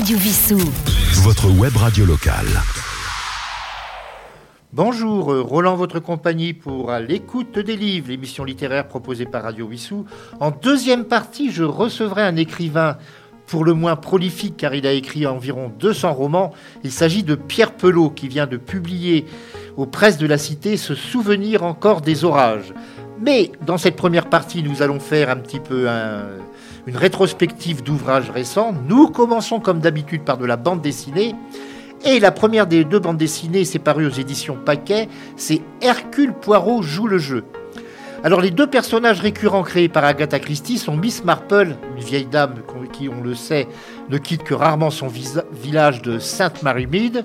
Radio Vissou. Votre web radio locale. Bonjour, euh, Roland, votre compagnie pour À l'écoute des livres, l'émission littéraire proposée par Radio Vissou. En deuxième partie, je recevrai un écrivain pour le moins prolifique car il a écrit environ 200 romans. Il s'agit de Pierre Pelot qui vient de publier aux presses de la cité Ce souvenir encore des orages. Mais dans cette première partie, nous allons faire un petit peu une rétrospective d'ouvrages récents. Nous commençons comme d'habitude par de la bande dessinée. Et la première des deux bandes dessinées, c'est aux éditions Paquet, c'est Hercule Poirot joue le jeu. Alors les deux personnages récurrents créés par Agatha Christie sont Miss Marple, une vieille dame qui, on le sait, ne quitte que rarement son village de Sainte-Marie-Mide,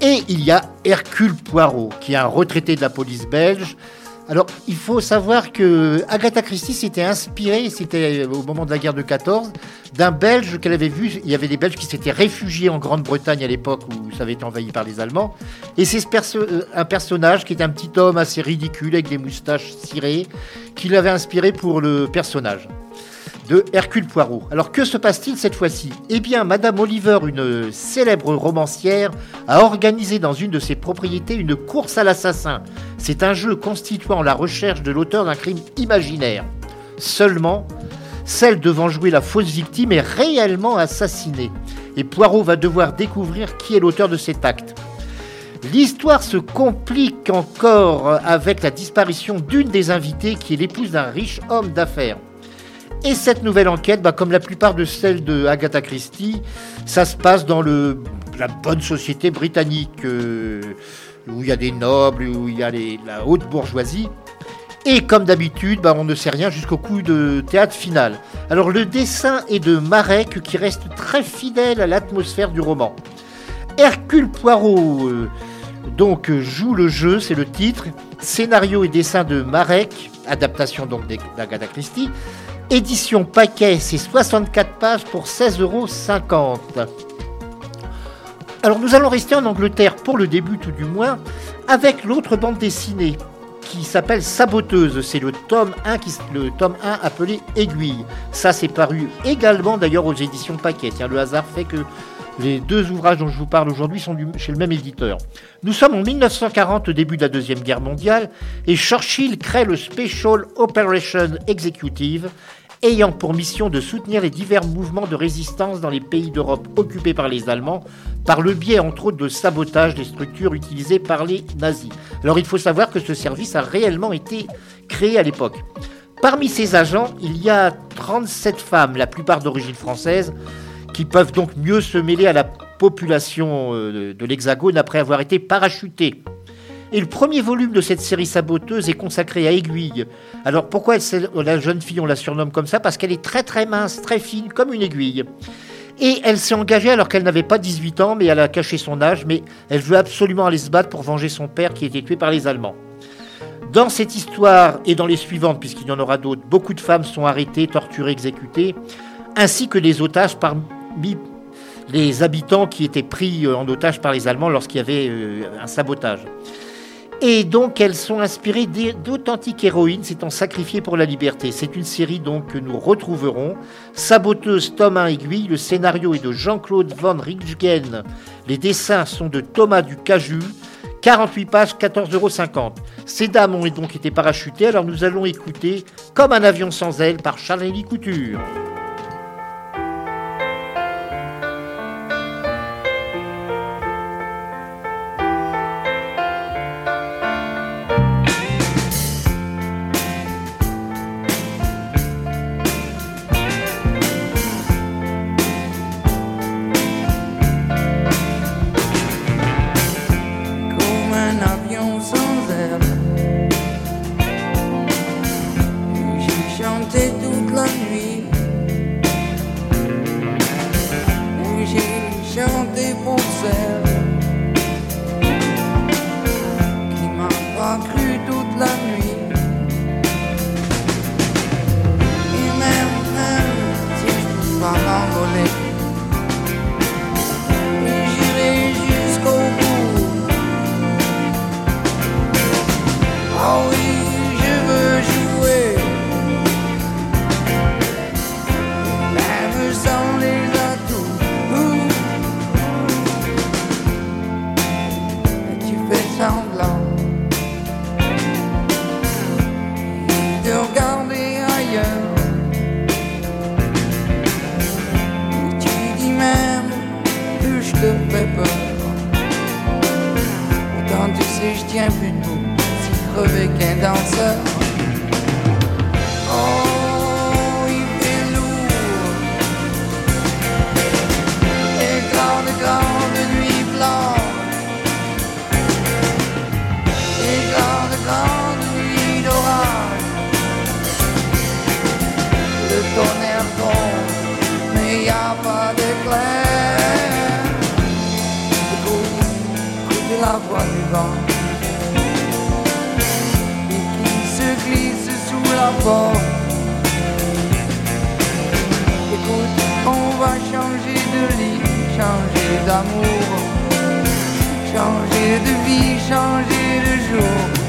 et il y a Hercule Poirot, qui est un retraité de la police belge, alors, il faut savoir que Agatha Christie s'était inspirée, c'était au moment de la guerre de 14, d'un Belge qu'elle avait vu. Il y avait des Belges qui s'étaient réfugiés en Grande-Bretagne à l'époque où ça avait été envahi par les Allemands. Et c'est euh, un personnage qui est un petit homme assez ridicule avec des moustaches cirées qui l'avait inspiré pour le personnage de Hercule Poirot. Alors que se passe-t-il cette fois-ci? Eh bien, Madame Oliver, une célèbre romancière, a organisé dans une de ses propriétés une course à l'assassin. C'est un jeu constituant la recherche de l'auteur d'un crime imaginaire. Seulement, celle devant jouer la fausse victime est réellement assassinée. Et Poirot va devoir découvrir qui est l'auteur de cet acte. L'histoire se complique encore avec la disparition d'une des invitées qui est l'épouse d'un riche homme d'affaires. Et cette nouvelle enquête, bah, comme la plupart de celles de Agatha Christie, ça se passe dans le, la bonne société britannique, euh, où il y a des nobles, où il y a la haute bourgeoisie. Et comme d'habitude, bah, on ne sait rien jusqu'au coup de théâtre final. Alors le dessin est de Marek qui reste très fidèle à l'atmosphère du roman. Hercule Poirot euh, donc joue le jeu, c'est le titre. Scénario et dessin de Marek, adaptation donc d'Agatha Christie. Édition paquet, c'est 64 pages pour 16,50 euros. Alors nous allons rester en Angleterre pour le début tout du moins, avec l'autre bande dessinée qui s'appelle Saboteuse. C'est le tome 1 qui, le tome 1 appelé Aiguille. Ça c'est paru également d'ailleurs aux éditions Paquet. Tiens, le hasard fait que les deux ouvrages dont je vous parle aujourd'hui sont chez le même éditeur. Nous sommes en 1940, au début de la Deuxième Guerre mondiale, et Churchill crée le Special Operation Executive, ayant pour mission de soutenir les divers mouvements de résistance dans les pays d'Europe occupés par les Allemands, par le biais entre autres de sabotage des structures utilisées par les nazis. Alors il faut savoir que ce service a réellement été créé à l'époque. Parmi ces agents, il y a 37 femmes, la plupart d'origine française, qui peuvent donc mieux se mêler à la population euh, de l'Hexagone après avoir été parachutés. Et le premier volume de cette série saboteuse est consacré à Aiguille. Alors pourquoi la jeune fille, on la surnomme comme ça? Parce qu'elle est très très mince, très fine, comme une aiguille. Et elle s'est engagée alors qu'elle n'avait pas 18 ans, mais elle a caché son âge, mais elle veut absolument aller se battre pour venger son père qui a été tué par les Allemands. Dans cette histoire et dans les suivantes, puisqu'il y en aura d'autres, beaucoup de femmes sont arrêtées, torturées, exécutées, ainsi que des otages par, les habitants qui étaient pris euh, en otage par les Allemands lorsqu'il y avait euh, un sabotage. Et donc elles sont inspirées d'authentiques héroïnes s'étant sacrifiées pour la liberté. C'est une série donc que nous retrouverons. Saboteuse Thomas Aiguille, le scénario est de Jean-Claude Van Richtgen. Les dessins sont de Thomas Ducaju. 48 pages, 14,50 euros. Ces dames ont donc été parachutées, alors nous allons écouter Comme un avion sans ailes par Charlie Couture. Et qui se glisse sous la porte. Écoute, on va changer de lit, changer d'amour, changer de vie, changer de jour.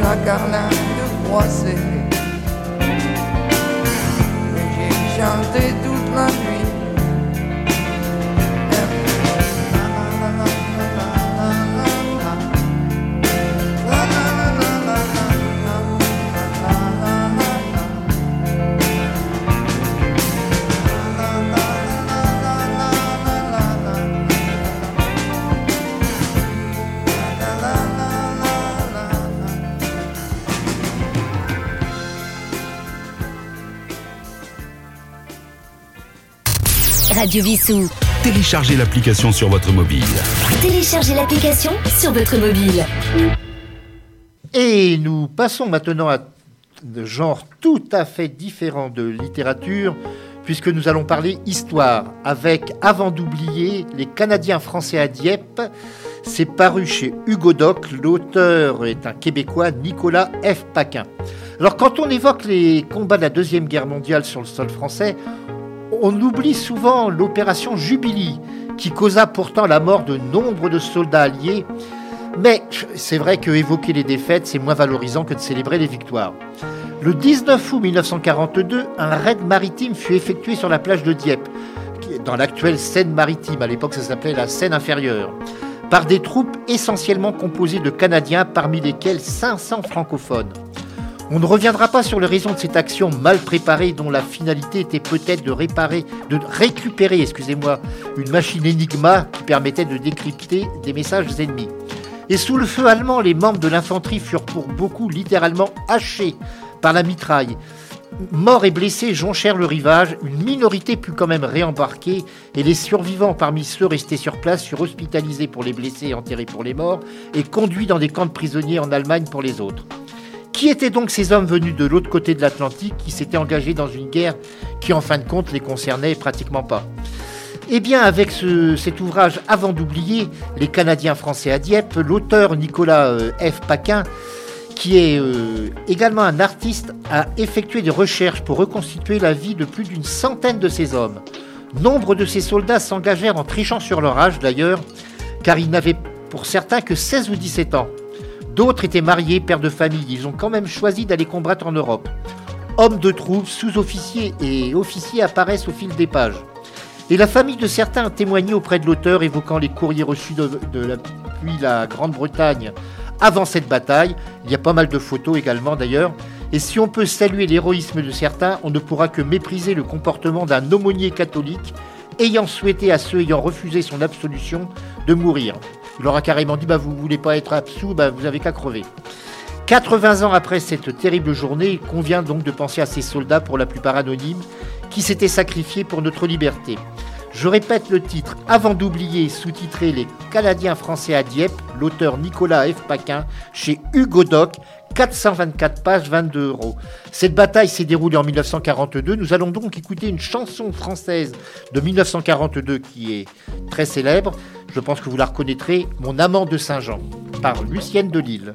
La carlingue froissée. Mais j'ai chanté toute la nuit. Radio Vissou. Téléchargez l'application sur votre mobile. Téléchargez l'application sur votre mobile. Et nous passons maintenant à de genre tout à fait différent de littérature, puisque nous allons parler histoire avec, avant d'oublier, les Canadiens français à Dieppe. C'est paru chez Hugo Doc. L'auteur est un Québécois, Nicolas F. Paquin. Alors, quand on évoque les combats de la Deuxième Guerre mondiale sur le sol français, on oublie souvent l'opération Jubilee, qui causa pourtant la mort de nombre de soldats alliés. Mais c'est vrai que évoquer les défaites, c'est moins valorisant que de célébrer les victoires. Le 19 août 1942, un raid maritime fut effectué sur la plage de Dieppe, dans l'actuelle Seine-Maritime. À l'époque, ça s'appelait la Seine inférieure. Par des troupes essentiellement composées de Canadiens, parmi lesquels 500 francophones. On ne reviendra pas sur les raisons de cette action mal préparée dont la finalité était peut-être de réparer, de récupérer, excusez-moi, une machine Enigma qui permettait de décrypter des messages ennemis. Et sous le feu allemand, les membres de l'infanterie furent pour beaucoup littéralement hachés par la mitraille. Morts et blessés jonchèrent le rivage, une minorité put quand même réembarquer, et les survivants parmi ceux restés sur place furent hospitalisés pour les blessés et enterrés pour les morts, et conduits dans des camps de prisonniers en Allemagne pour les autres. Qui étaient donc ces hommes venus de l'autre côté de l'Atlantique qui s'étaient engagés dans une guerre qui en fin de compte les concernait pratiquement pas? Eh bien avec ce- cet ouvrage Avant d'oublier, les Canadiens français à Dieppe, l'auteur Nicolas euh, F. Paquin, qui est euh, également un artiste, a effectué des recherches pour reconstituer la vie de plus d'une centaine de ces hommes. Nombre de ces soldats s'engagèrent en trichant sur leur âge d'ailleurs, car ils n'avaient pour certains que 16 ou 17 ans. D'autres étaient mariés, pères de famille. Ils ont quand même choisi d'aller combattre en Europe. Hommes de troupe, sous-officiers et officiers apparaissent au fil des pages. Et la famille de certains a témoigné auprès de l'auteur, évoquant les courriers reçus de, de la, depuis la Grande-Bretagne avant cette bataille. Il y a pas mal de photos également d'ailleurs. Et si on peut saluer l'héroïsme de certains, on ne pourra que mépriser le comportement d'un aumônier catholique ayant souhaité à ceux ayant refusé son absolution de mourir. Il leur a carrément dit bah, Vous voulez pas être absous, bah, vous avez qu'à crever. 80 ans après cette terrible journée, il convient donc de penser à ces soldats, pour la plupart anonymes, qui s'étaient sacrifiés pour notre liberté. Je répète le titre, avant d'oublier, sous-titré Les Canadiens français à Dieppe, l'auteur Nicolas F. Paquin, chez Hugo Doc, 424 pages, 22 euros. Cette bataille s'est déroulée en 1942. Nous allons donc écouter une chanson française de 1942 qui est très célèbre. Je pense que vous la reconnaîtrez, Mon amant de Saint-Jean, par Lucienne Delille.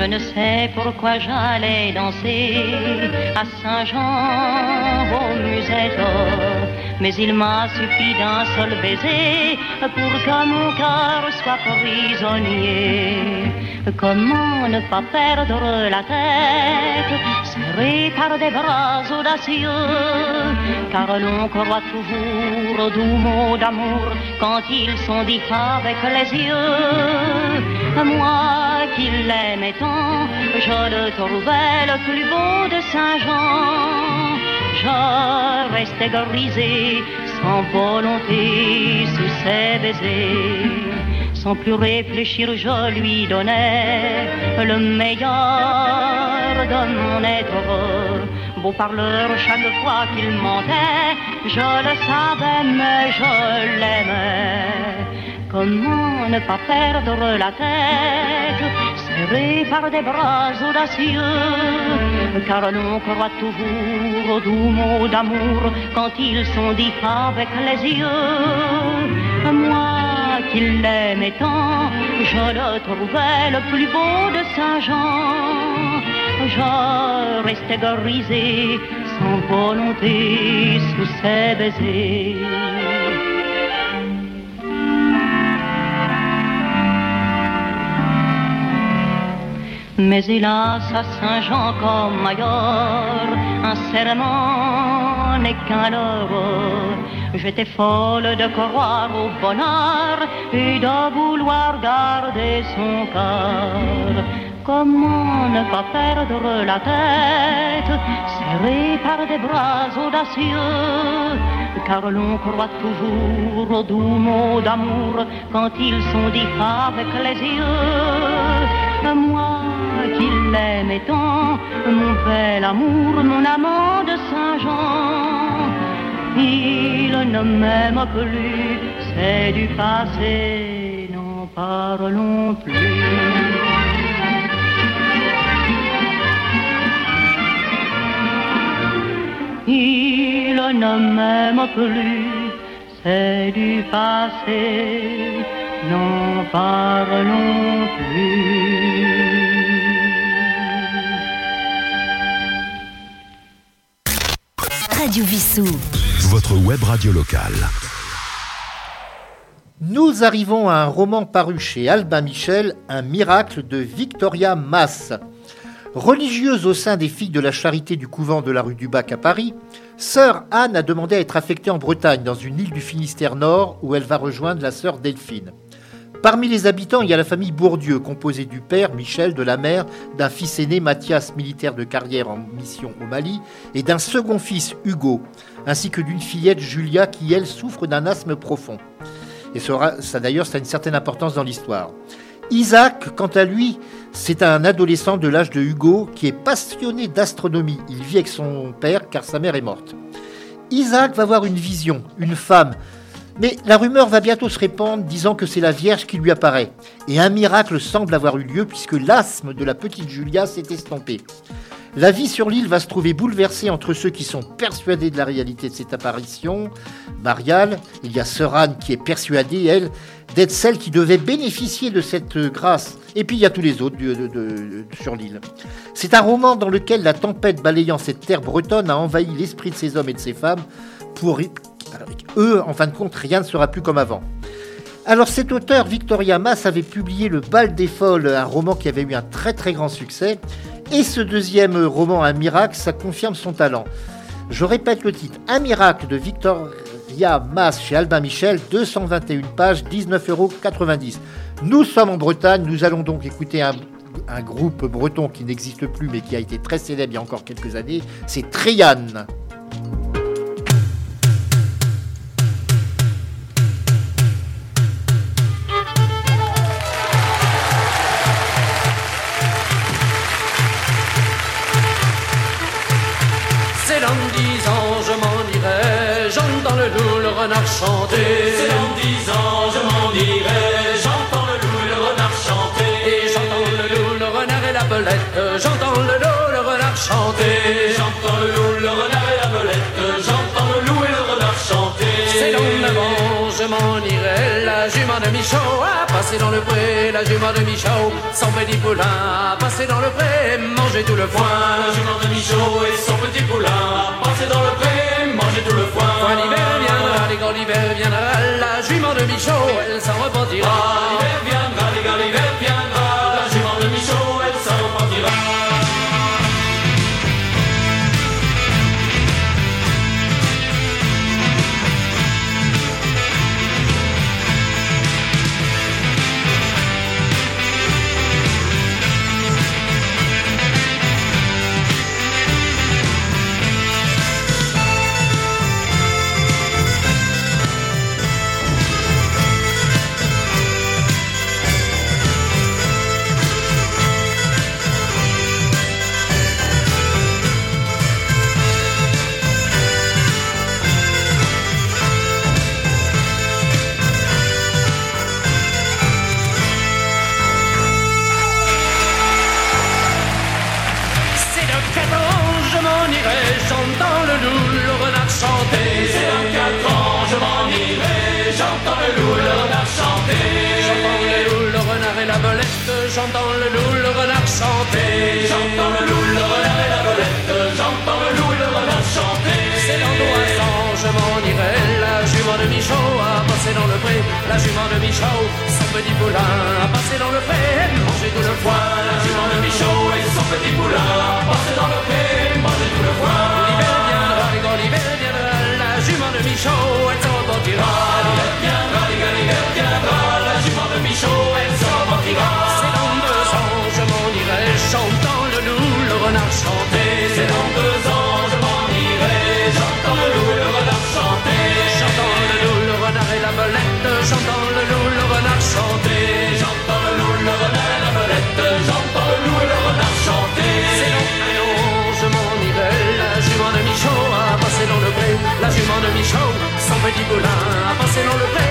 Je ne sais pourquoi j'allais danser à Saint-Jean au musette, mais il m'a suffi d'un seul baiser pour que mon cœur soit prisonnier. Comment ne pas perdre la tête, serré par des bras audacieux, car l'on croit toujours aux doux mots d'amour quand ils sont dits avec les yeux. Moi qui l'aimais je le trouvais le plus beau de Saint-Jean. Je restais grisé, sans volonté, sous ses baisers. Sans plus réfléchir, je lui donnais le meilleur de mon être. Beau parleur, chaque fois qu'il mentait, je le savais, mais je l'aimais. Comment ne pas perdre la tête, par des bras audacieux, car l'on croit toujours aux doux mots d'amour quand ils sont dits avec les yeux. Moi qui l'aimais tant, je le trouvais le plus beau de Saint-Jean. Je restais grisé, sans volonté, sous ses baisers. Mais hélas, à Saint-Jean comme ailleurs, un serment n'est qu'un leurre. J'étais folle de croire au bonheur et de vouloir garder son cœur. Comment ne pas perdre la tête, serré par des bras audacieux, car l'on croit toujours aux doux mots d'amour quand ils sont dits avec les yeux. Moi qui l'aimais tant, mon bel amour, mon amant de Saint-Jean, il ne m'aime plus, c'est du passé, n'en parlons plus. il ne m'aime plus, c'est du passé, n'en parlons plus. Radio Vissou. Votre web radio locale. Nous arrivons à un roman paru chez Albin Michel, Un miracle de Victoria Mass. Religieuse au sein des filles de la charité du couvent de la rue du Bac à Paris, sœur Anne a demandé à être affectée en Bretagne, dans une île du Finistère Nord, où elle va rejoindre la sœur Delphine. Parmi les habitants, il y a la famille Bourdieu, composée du père, Michel, de la mère, d'un fils aîné, Mathias, militaire de carrière en mission au Mali, et d'un second fils, Hugo, ainsi que d'une fillette, Julia, qui, elle, souffre d'un asthme profond. Et ça, ça d'ailleurs, ça a une certaine importance dans l'histoire. Isaac, quant à lui, c'est un adolescent de l'âge de Hugo qui est passionné d'astronomie. Il vit avec son père car sa mère est morte. Isaac va voir une vision, une femme. Mais la rumeur va bientôt se répandre disant que c'est la Vierge qui lui apparaît. Et un miracle semble avoir eu lieu puisque l'asthme de la petite Julia s'est estompé. La vie sur l'île va se trouver bouleversée entre ceux qui sont persuadés de la réalité de cette apparition, Marial, il y a Sœur Anne qui est persuadée, elle, d'être celle qui devait bénéficier de cette grâce. Et puis il y a tous les autres sur l'île. C'est un roman dans lequel la tempête balayant cette terre bretonne a envahi l'esprit de ces hommes et de ces femmes. Pour eux, en fin de compte, rien ne sera plus comme avant. Alors cet auteur, Victoria Mass, avait publié Le Bal des Folles, un roman qui avait eu un très très grand succès. Et ce deuxième roman, Un miracle, ça confirme son talent. Je répète le titre, Un miracle de Victoria Mass chez Albin Michel, 221 pages, 19,90 euros. Nous sommes en Bretagne, nous allons donc écouter un, un groupe breton qui n'existe plus mais qui a été très célèbre il y a encore quelques années, c'est Trianne. dans dix ans je m'en irai, j'entends le loup, le renard chanter. C'est dans dix ans je m'en irai, j'entends le loup, le renard chanter. Et j'entends le loup, le renard et la belette, j'entends le loup, le renard chanter. J'entends le loup, le renard et la belette, j'entends le loup et le renard chanter. C'est dans le vent je m'en irai. La jument de Michaud a passé dans le pré. La jument de Michaud, son petit poulain a passé dans le pré. Manger tout le foin. La jument de Michaud et son petit poulain a passé dans le pré. Manger tout le foin. Quand l'hiver viendra, les quand l'hiver viendra, la jument de Michaud, elle s'en repentira. L'hiver viendra, les quand l'hiver viendra, j'entends le loup, le renard chanter. J'entends le loup, le renard et la belette, j'entends le loup le renard chanter. C'est dans trois ans, je m'en irai, la jument de Michaud a passé dans le pré. La jument de Michaud, son petit poulain a passé dans le pré, manger tout le foin. La jument de Michaud et son petit poulain a passé dans le pré, manger tout le foin. L'hiver viendra, les gars, l'hiver viendra, la jument de Michaud, elle s'en repartira. L'hiver viendra, les gars, l'hiver viendra, la jument de Michaud, elle s'en C'est dans deux ans, je m'en irai, j'entends le loup, le renard chanter. C'est dans deux ans, je m'en irai, j'entends le loup le renard chanter. J'entends le loup, le renard et la belette, j'entends le loup, le renard chanter. J'entends le loup, le renard et la belette, j'entends le loup et le renard chanter. C'est dans un an, je m'en irai, la jument de Michaud a passé dans le pré. La jument de Michaud, son petit poulain a passé dans le pré,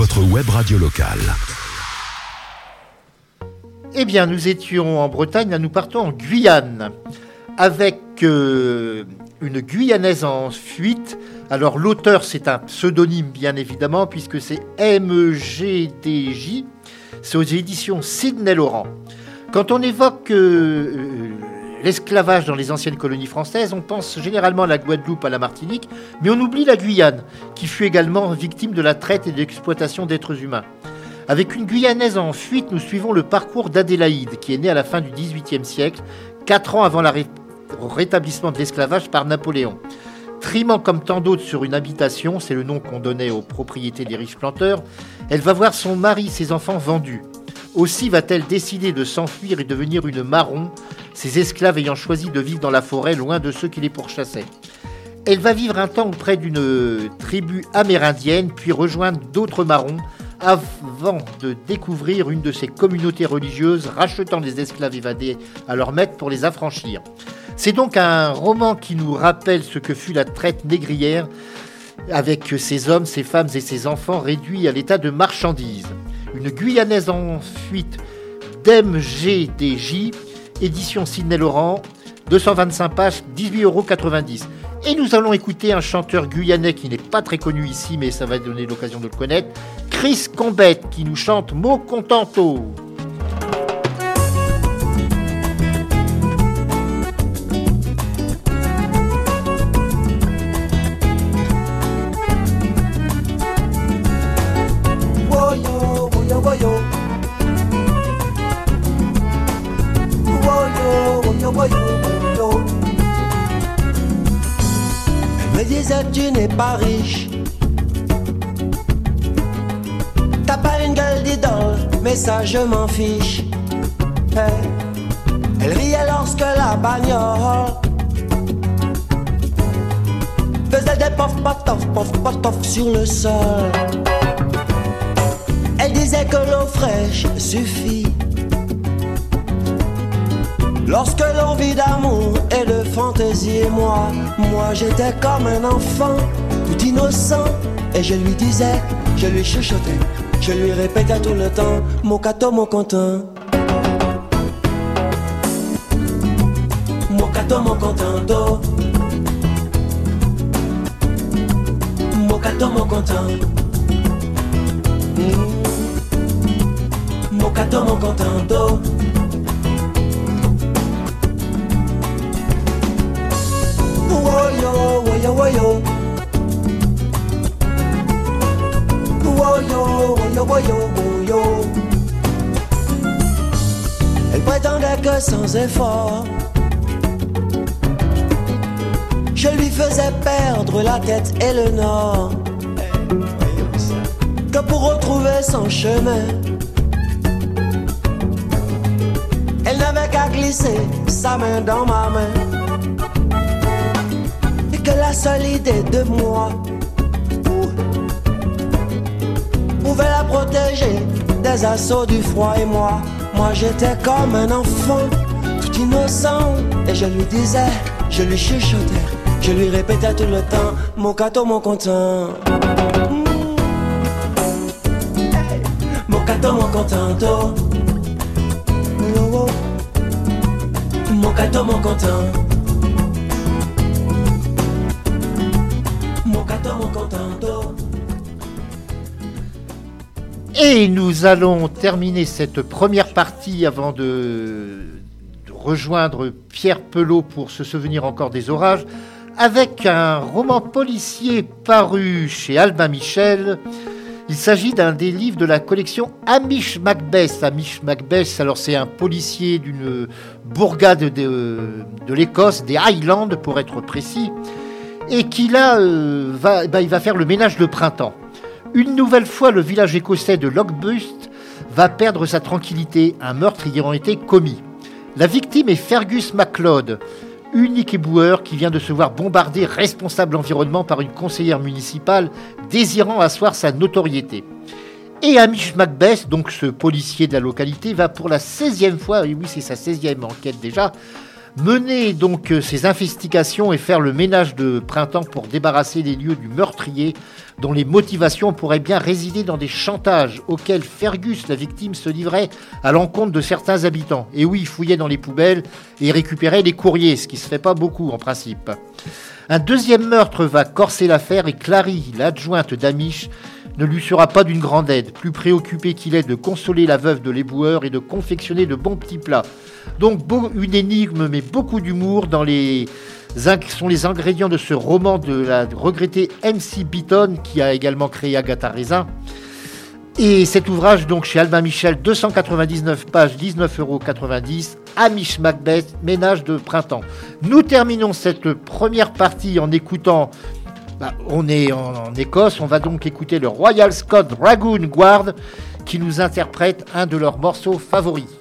Votre web radio locale. Eh bien, nous étions en Bretagne, là nous partons en Guyane, avec euh, une Guyanaise en fuite. Alors l'auteur, c'est un pseudonyme, bien évidemment, puisque c'est MEGDJ. C'est aux éditions Sidney Laurent. Quand on évoque euh, euh, l'esclavage dans les anciennes colonies françaises, on pense généralement à la Guadeloupe, à la Martinique, mais on oublie la Guyane, qui fut également victime de la traite et de l'exploitation d'êtres humains. Avec une Guyanaise en fuite, nous suivons le parcours d'Adélaïde, qui est née à la fin du XVIIIe siècle, quatre ans avant le rétablissement de l'esclavage par Napoléon. Trimant comme tant d'autres sur une habitation, c'est le nom qu'on donnait aux propriétés des riches planteurs, elle va voir son mari, ses enfants vendus. Aussi va-t-elle décider de s'enfuir et devenir une marron, ses esclaves ayant choisi de vivre dans la forêt loin de ceux qui les pourchassaient. Elle va vivre un temps auprès d'une tribu amérindienne, puis rejoindre d'autres marrons, avant de découvrir une de ces communautés religieuses rachetant des esclaves évadés à leur maître pour les affranchir. C'est donc un roman qui nous rappelle ce que fut la traite négrière avec ses hommes, ses femmes et ses enfants réduits à l'état de marchandises. Une Guyanaise en fuite d'MGDJ, édition Sidney Laurent, 225 pages, 18,90 euros. Et nous allons écouter un chanteur guyanais qui n'est pas très connu ici, mais ça va donner l'occasion de le connaître, Chris Combette, qui nous chante Mo Contento. N'es pas riche. T'as pas une gueule d'idole, mais ça je m'en fiche. Elle riait lorsque la bagnole faisait des pof pof pof pof sur le sol. Elle disait que l'eau fraîche suffit. Lorsque l'envie d'amour et de fantaisie et moi, moi j'étais comme un enfant, tout innocent, et je lui disais, je lui chuchotais, je lui répétais tout le temps, mon cato, mon content. Mon mon contento. Mon mon content. Mon mon contento. Woyo, woyo, woyo, woyo. Elle prétendait que sans effort, je lui faisais perdre la tête et le nord. Que pour retrouver son chemin, elle n'avait qu'à glisser sa main dans ma main. La seule idée de moi pouvait la protéger des assauts du froid et moi. Moi j'étais comme un enfant, tout innocent, et je lui disais, je lui chuchotais, je lui répétais tout le temps, mon cato, mon content. Mon cato, mon contento. Mon cato, mon content. Et nous allons terminer cette première partie avant de, rejoindre Pierre Pelot pour se souvenir encore des orages avec un roman policier paru chez Albin Michel. Il s'agit d'un des livres de la collection Amish Macbeth. Amish Macbeth, alors c'est un policier d'une bourgade de, l'Écosse, des Highlands pour être précis, et qui là euh, bah, va faire le ménage de printemps. Une nouvelle fois, le village écossais de Lockbust va perdre sa tranquillité, un meurtre ayant été commis. La victime est Fergus MacLeod, unique éboueur qui vient de se voir bombarder responsable environnement par une conseillère municipale désirant asseoir sa notoriété. Et Amish Macbeth, donc ce policier de la localité, va pour la 16e fois, et oui c'est sa 16e enquête déjà, mener donc euh, ses investigations et faire le ménage de printemps pour débarrasser les lieux du meurtrier dont les motivations pourraient bien résider dans des chantages auxquels Fergus, la victime, se livrait à l'encontre de certains habitants. Et oui, il fouillait dans les poubelles et récupérait les courriers, ce qui se fait pas beaucoup en principe. Un deuxième meurtre va corser l'affaire et Clary, l'adjointe d'Amish, ne lui sera pas d'une grande aide, plus préoccupé qu'il est de consoler la veuve de l'éboueur et de confectionner de bons petits plats. Donc une énigme, mais beaucoup d'humour dans les sont les ingrédients de ce roman de la regrettée MC Beaton qui a également créé Agatha Raisin. Et cet ouvrage, donc chez Albin Michel, 299 pages, 19,90 euros, Amish Macbeth, ménage de printemps. Nous terminons cette première partie en écoutant. bah, on est en, en Écosse, on va donc écouter le Royal Scott Dragoon Guard qui nous interprète un de leurs morceaux favoris.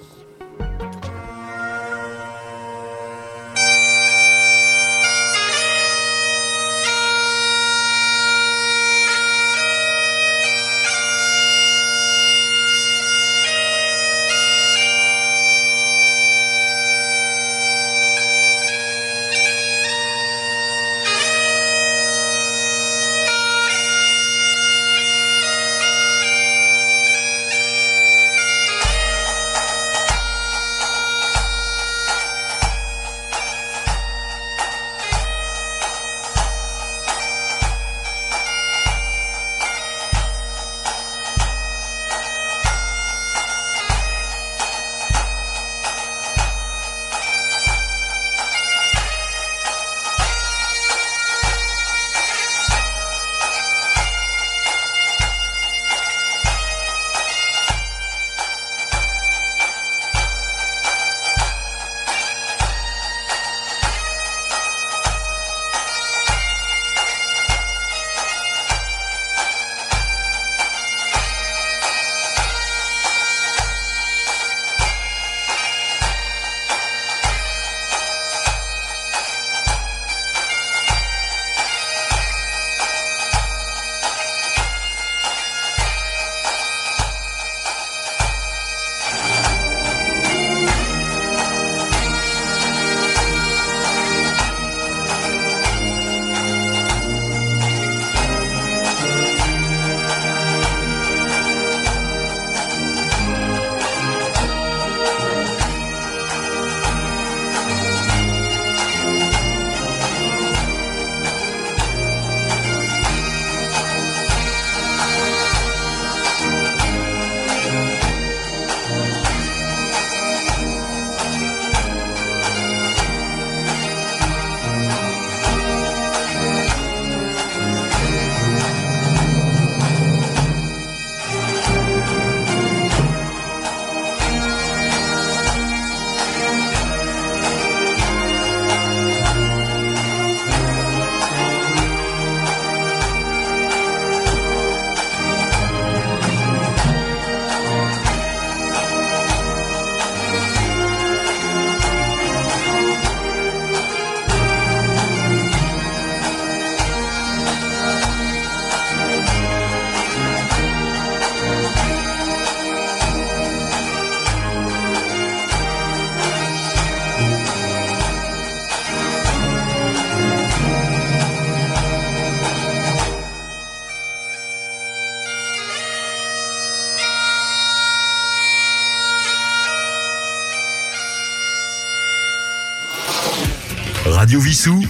Vissou.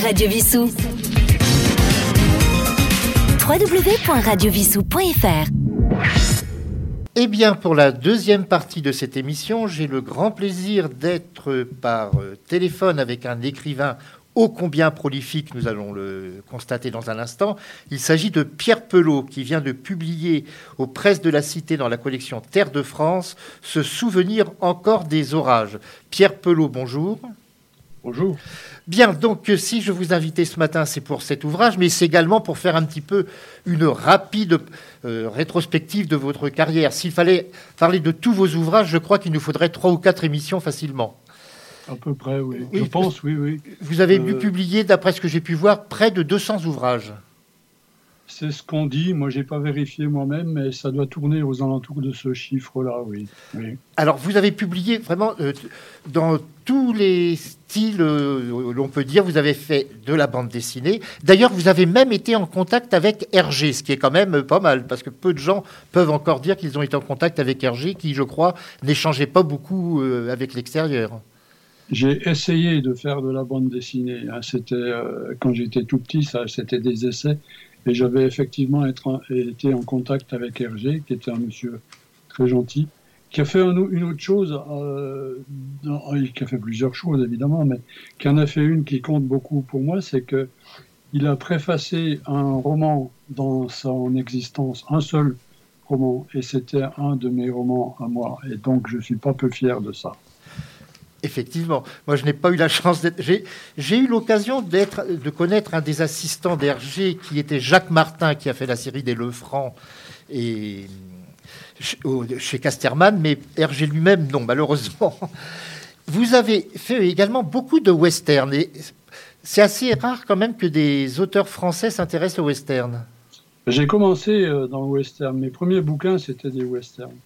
Radio Vissou. www.radiovissou.fr Eh bien, pour la deuxième partie de cette émission, j'ai le grand plaisir d'être par euh, téléphone avec un écrivain ô combien prolifique, nous allons le constater dans un instant. Il s'agit de Pierre Pelot, qui vient de publier aux presses de la Cité dans la collection Terre de France ce souvenir encore des orages. Pierre Pelot, bonjour. Bonjour. Bien, donc euh, si je vous invitais ce matin, c'est pour cet ouvrage, mais c'est également pour faire un petit peu une rapide euh, rétrospective de votre carrière. S'il fallait parler de tous vos ouvrages, je crois qu'il nous faudrait trois ou quatre émissions facilement. À peu près, oui. Oui. Je pense, oui, oui. Vous avez Euh, publié, d'après ce que j'ai pu voir, près de 200 ouvrages. C'est ce qu'on dit. Moi, j'ai pas vérifié moi-même, mais ça doit tourner aux alentours de ce chiffre-là, oui. oui. Alors, vous avez publié vraiment euh, dans tous les styles, euh, l'on peut dire, vous avez fait de la bande dessinée. D'ailleurs, vous avez même été en contact avec Hergé, ce qui est quand même pas mal, parce que peu de gens peuvent encore dire qu'ils ont été en contact avec Hergé, qui, je crois, n'échangeait pas beaucoup euh, avec l'extérieur. J'ai essayé de faire de la bande dessinée. hein. C'était euh, quand j'étais tout petit, ça, c'était des essais, et j'avais effectivement été en contact avec Hergé, qui était un monsieur très gentil, qui a fait une autre chose, euh, dans- qui a fait plusieurs choses évidemment, mais qui en a fait une qui compte beaucoup pour moi, c'est que il a préfacé un roman dans son existence, un seul roman, et c'était un de mes romans à moi, et donc je suis pas peu fier de ça. Effectivement, moi je n'ai pas eu la chance d'être. J'ai, eu l'occasion de connaître un des assistants d'Hergé qui était Jacques Martin, qui a fait la série des Lefrancs et chez Casterman, mais Hergé lui-même, non, malheureusement. Vous avez fait également beaucoup de western et c'est assez rare quand même que des auteurs français s'intéressent au western. J'ai commencé euh, dans le western. Mes premiers bouquins, c'était des westerns.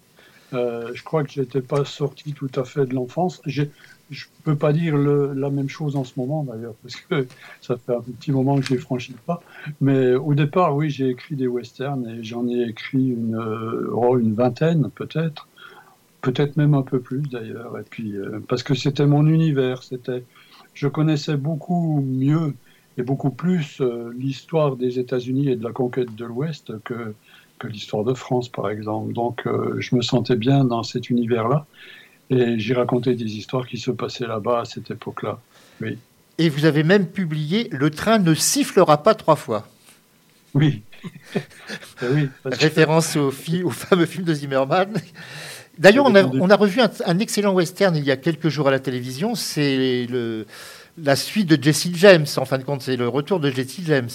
Euh, je crois que je n'étais pas sorti tout à fait de l'enfance. Je ne peux pas dire la même chose en ce moment, d'ailleurs, parce que ça fait un petit moment que je l'ai franchi le pas. Mais au départ, oui, j'ai écrit des westerns et j'en ai écrit une, euh, oh, vingtaine, peut-être. Peut-être même un peu plus, d'ailleurs. Et puis, euh, parce que c'était mon univers. C'était, je connaissais beaucoup mieux et beaucoup plus l'histoire des États-Unis et de la conquête de l'Ouest que, que l'histoire de France, par exemple. Donc, euh, je me sentais bien dans cet univers-là. Et j'ai raconté des histoires qui se passaient là-bas à cette époque-là. Oui. Et vous avez même publié Le train ne sifflera pas trois fois. Oui. Eh oui parce que- Référence au, fi- au fameux film de Zimmerman. D'ailleurs, on a, on a revu un, un excellent western il y a quelques jours à la télévision. C'est le- la suite de Jesse James. En fin de compte, c'est le retour de Jesse James.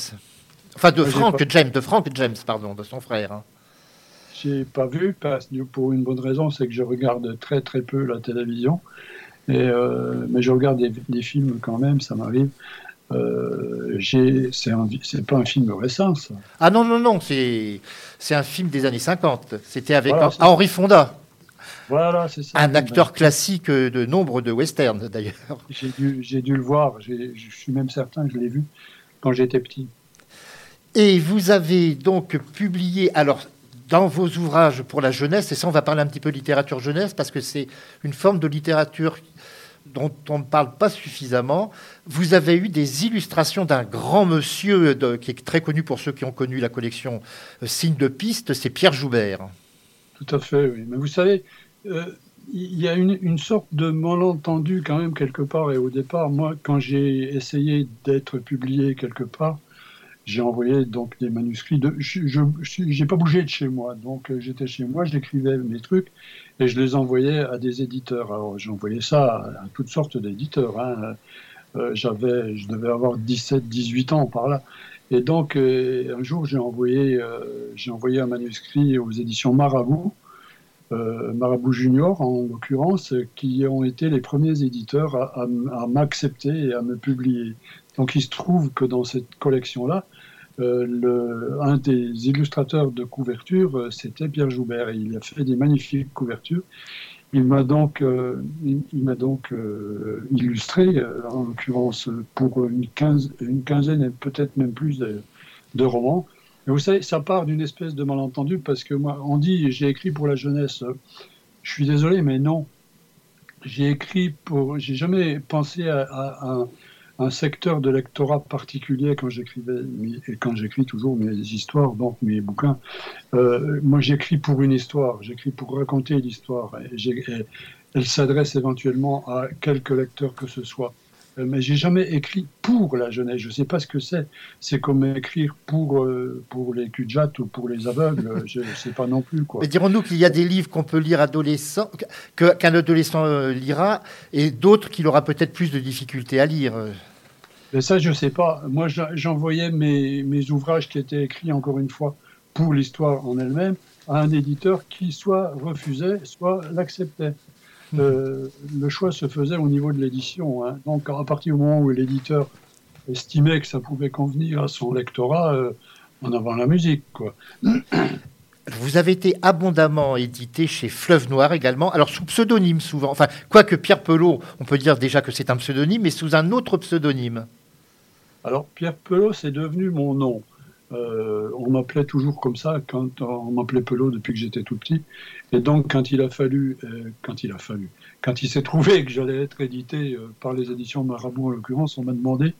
Enfin, de Frank pas- James, de Frank James, pardon, de son frère. hein. J'ai pas vu parce que pour une bonne raison, c'est que je regarde très très peu la télévision. Et euh, mais je regarde des, des films quand même, ça m'arrive. Euh, c'est pas un film récent, ça. Ah non, non, non, c'est c'est un film des années 50. C'était avec Voilà, Henri Fonda, Voilà, c'est ça. un acteur classique de nombre de westerns d'ailleurs. J'ai dû, dû le voir. Je suis même certain que je l'ai vu quand j'étais petit. Et vous avez donc publié, alors dans vos ouvrages pour la jeunesse, et ça on va parler un petit peu de littérature jeunesse, parce que c'est une forme de littérature dont on ne parle pas suffisamment, vous avez eu des illustrations d'un grand monsieur qui est très connu pour ceux qui ont connu la collection euh, Signes de piste, c'est Pierre Joubert. Tout à fait, oui. Mais vous savez, euh, il y a une sorte de malentendu quand même quelque part. Et au départ, moi, quand j'ai essayé d'être publié quelque part, j'ai envoyé donc des manuscrits. De, je j'ai pas bougé de chez moi, donc euh, j'étais chez moi, j'écrivais mes trucs et je les envoyais à des éditeurs. Alors j'envoyais ça à, toutes sortes d'éditeurs. hein. Euh, j'avais, je devais avoir 17, 18 ans par là. Et donc, euh, un jour, j'ai envoyé, j'ai envoyé un manuscrit aux éditions Marabout, Marabout Junior en l'occurrence, qui ont été les premiers éditeurs à, à à m'accepter et à me publier. Donc, il se trouve que dans cette collection-là, euh, un des illustrateurs de couverture, euh, c'était Pierre Joubert. Il a fait des magnifiques couvertures. Il m'a donc, euh, il, m'a donc illustré, en l'occurrence pour une, quinzaine et peut-être même plus de, romans. Et vous savez, ça part d'une espèce de malentendu parce que moi, on dit j'ai écrit pour la jeunesse. Je suis désolé, mais non. j'ai écrit pour. J'ai jamais pensé à, un secteur de lectorat particulier quand j'écrivais, et quand j'écris toujours mes histoires, donc mes bouquins. Euh, moi, j'écris pour une histoire, j'écris pour raconter l'histoire. Elle s'adresse éventuellement à quelques lecteurs que ce soit. Euh, mais j'ai jamais écrit pour la jeunesse. Je ne sais pas ce que c'est. C'est comme écrire pour, euh, pour les cul ou pour les aveugles. Je ne sais pas non plus. Quoi. Mais dirons-nous qu'il y a des livres qu'on peut lire adolescent, qu'un adolescent euh, lira, et d'autres qu'il aura peut-être plus de difficultés à lire. Mais ça, je ne sais pas. Moi, j'envoyais mes, mes ouvrages qui étaient écrits, encore une fois, pour l'histoire en elle-même, à un éditeur qui soit refusait, soit l'acceptait. Euh, le choix se faisait au niveau de l'édition. Hein. Donc, à partir du moment où l'éditeur estimait que ça pouvait convenir à son lectorat, euh, en avant la musique, quoi. Vous avez été abondamment édité chez Fleuve Noir également, alors sous pseudonyme souvent. Enfin, quoique Pierre Pelot, on peut dire déjà que c'est un pseudonyme, mais sous un autre pseudonyme. Alors, Pierre Pelot, c'est devenu mon nom. Euh, on m'appelait toujours comme ça quand on m'appelait Pelot depuis que j'étais tout petit. Et donc, quand il a fallu, euh, quand il a fallu, quand il s'est trouvé que j'allais être édité euh, par les éditions Marabout en l'occurrence, on m'a demandé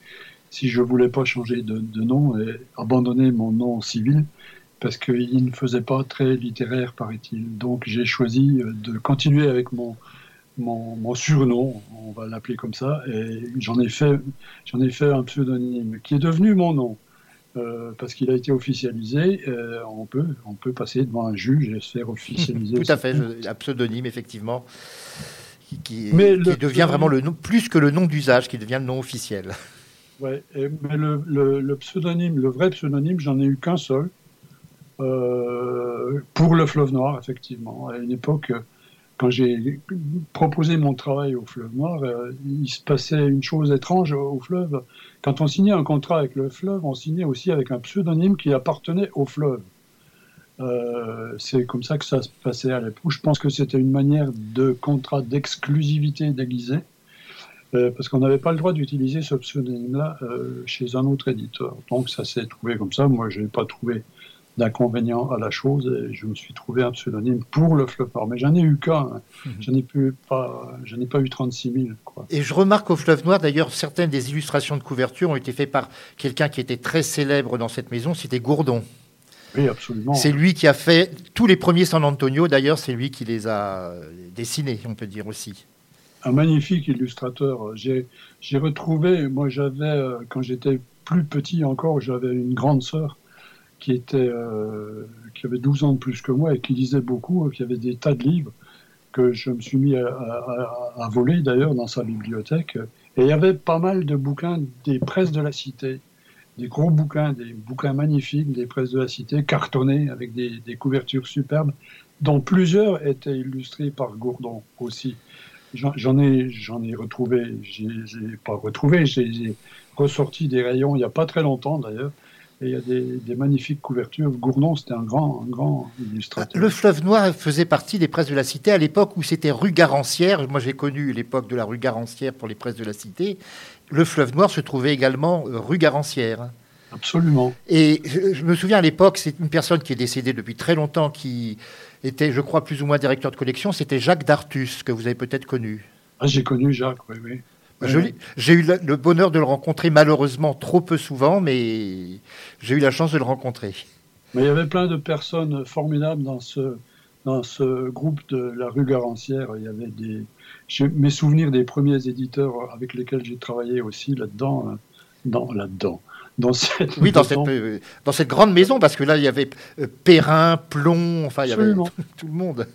si je voulais pas changer de, nom et abandonner mon nom civil parce qu'il ne faisait pas très littéraire, paraît-il. Donc, j'ai choisi de continuer avec mon, mon, surnom, on va l'appeler comme ça, et j'en ai fait, j'en ai fait un pseudonyme qui est devenu mon nom. Euh, parce qu'il a été officialisé, euh, on, peut, on peut passer devant un juge et se faire officialiser. Tout à fait, un pseudonyme, effectivement, qui, devient vraiment le nom, plus que le nom d'usage, qui devient le nom officiel. Ouais, mais le, le, pseudonyme, le vrai pseudonyme, j'en ai eu qu'un seul, euh, pour le fleuve noir, effectivement. À une époque, quand j'ai proposé mon travail au fleuve noir, il se passait une chose étrange au fleuve quand on signait un contrat avec le fleuve, on signait aussi avec un pseudonyme qui appartenait au fleuve. Euh, c'est comme ça que ça se passait à l'époque. Je pense que c'était une manière de contrat d'exclusivité déguisé, euh, parce qu'on n'avait pas le droit d'utiliser ce pseudonyme-là euh, chez un autre éditeur. Donc ça s'est trouvé comme ça. Moi, je n'ai pas trouvé d'inconvénient à la chose et je me suis trouvé un pseudonyme pour le fleuve noir. Mais j'en ai eu qu'un, hein. mhm. je n'en ai, pas, n'ai pas eu 36 000. Quoi. Et je remarque au fleuve noir, d'ailleurs, certaines des illustrations de couverture ont été faites par quelqu'un qui était très célèbre dans cette maison, c'était Gourdon. Oui, absolument. C'est lui qui a fait tous les premiers San Antonio, d'ailleurs, c'est lui qui les a dessinés, on peut dire aussi. Un magnifique illustrateur. J'ai, j'ai retrouvé, moi j'avais, euh, quand j'étais plus petit encore, j'avais une grande sœur qui, était, euh, qui avait 12 ans de plus que moi et qui lisait beaucoup, qui avait des tas de livres que je me suis mis à, voler d'ailleurs dans sa bibliothèque. Et il y avait pas mal de bouquins des presses de la cité, des gros bouquins, des bouquins magnifiques des presses de la cité, cartonnés avec des, couvertures superbes, dont plusieurs étaient illustrés par Gourdon aussi. J'en ai, j'en ai retrouvé, j'ai pas retrouvé, j'ai ressorti des rayons il n'y a pas très longtemps d'ailleurs, il y a des, magnifiques couvertures. Gourdon, c'était un grand, un grand illustrateur. Le fleuve noir faisait partie des presses de la Cité à l'époque où c'était rue Garancière. Moi, j'ai connu l'époque de la rue Garancière pour les presses de la Cité. Le fleuve noir se trouvait également euh, rue Garancière. Absolument. Et je, me souviens à l'époque, c'est une personne qui est décédée depuis très longtemps, qui était, je crois, plus ou moins directeur de collection. C'était Jacques Dartus, que vous avez peut-être connu. Ah, j'ai connu Jacques, oui, oui. J'ai eu le bonheur de le rencontrer malheureusement trop peu souvent, mais j'ai eu la chance de le rencontrer. Mais il y avait plein de personnes formidables dans ce, dans ce groupe de la rue Garancière. Il y avait des, mes souvenirs des premiers éditeurs avec lesquels j'ai travaillé aussi là-dedans, dans, là-dedans. Dans cette, oui, dans cette, euh, dans cette grande maison, parce que là, il y avait euh, Perrin, Plomb, enfin, il y avait tout le monde.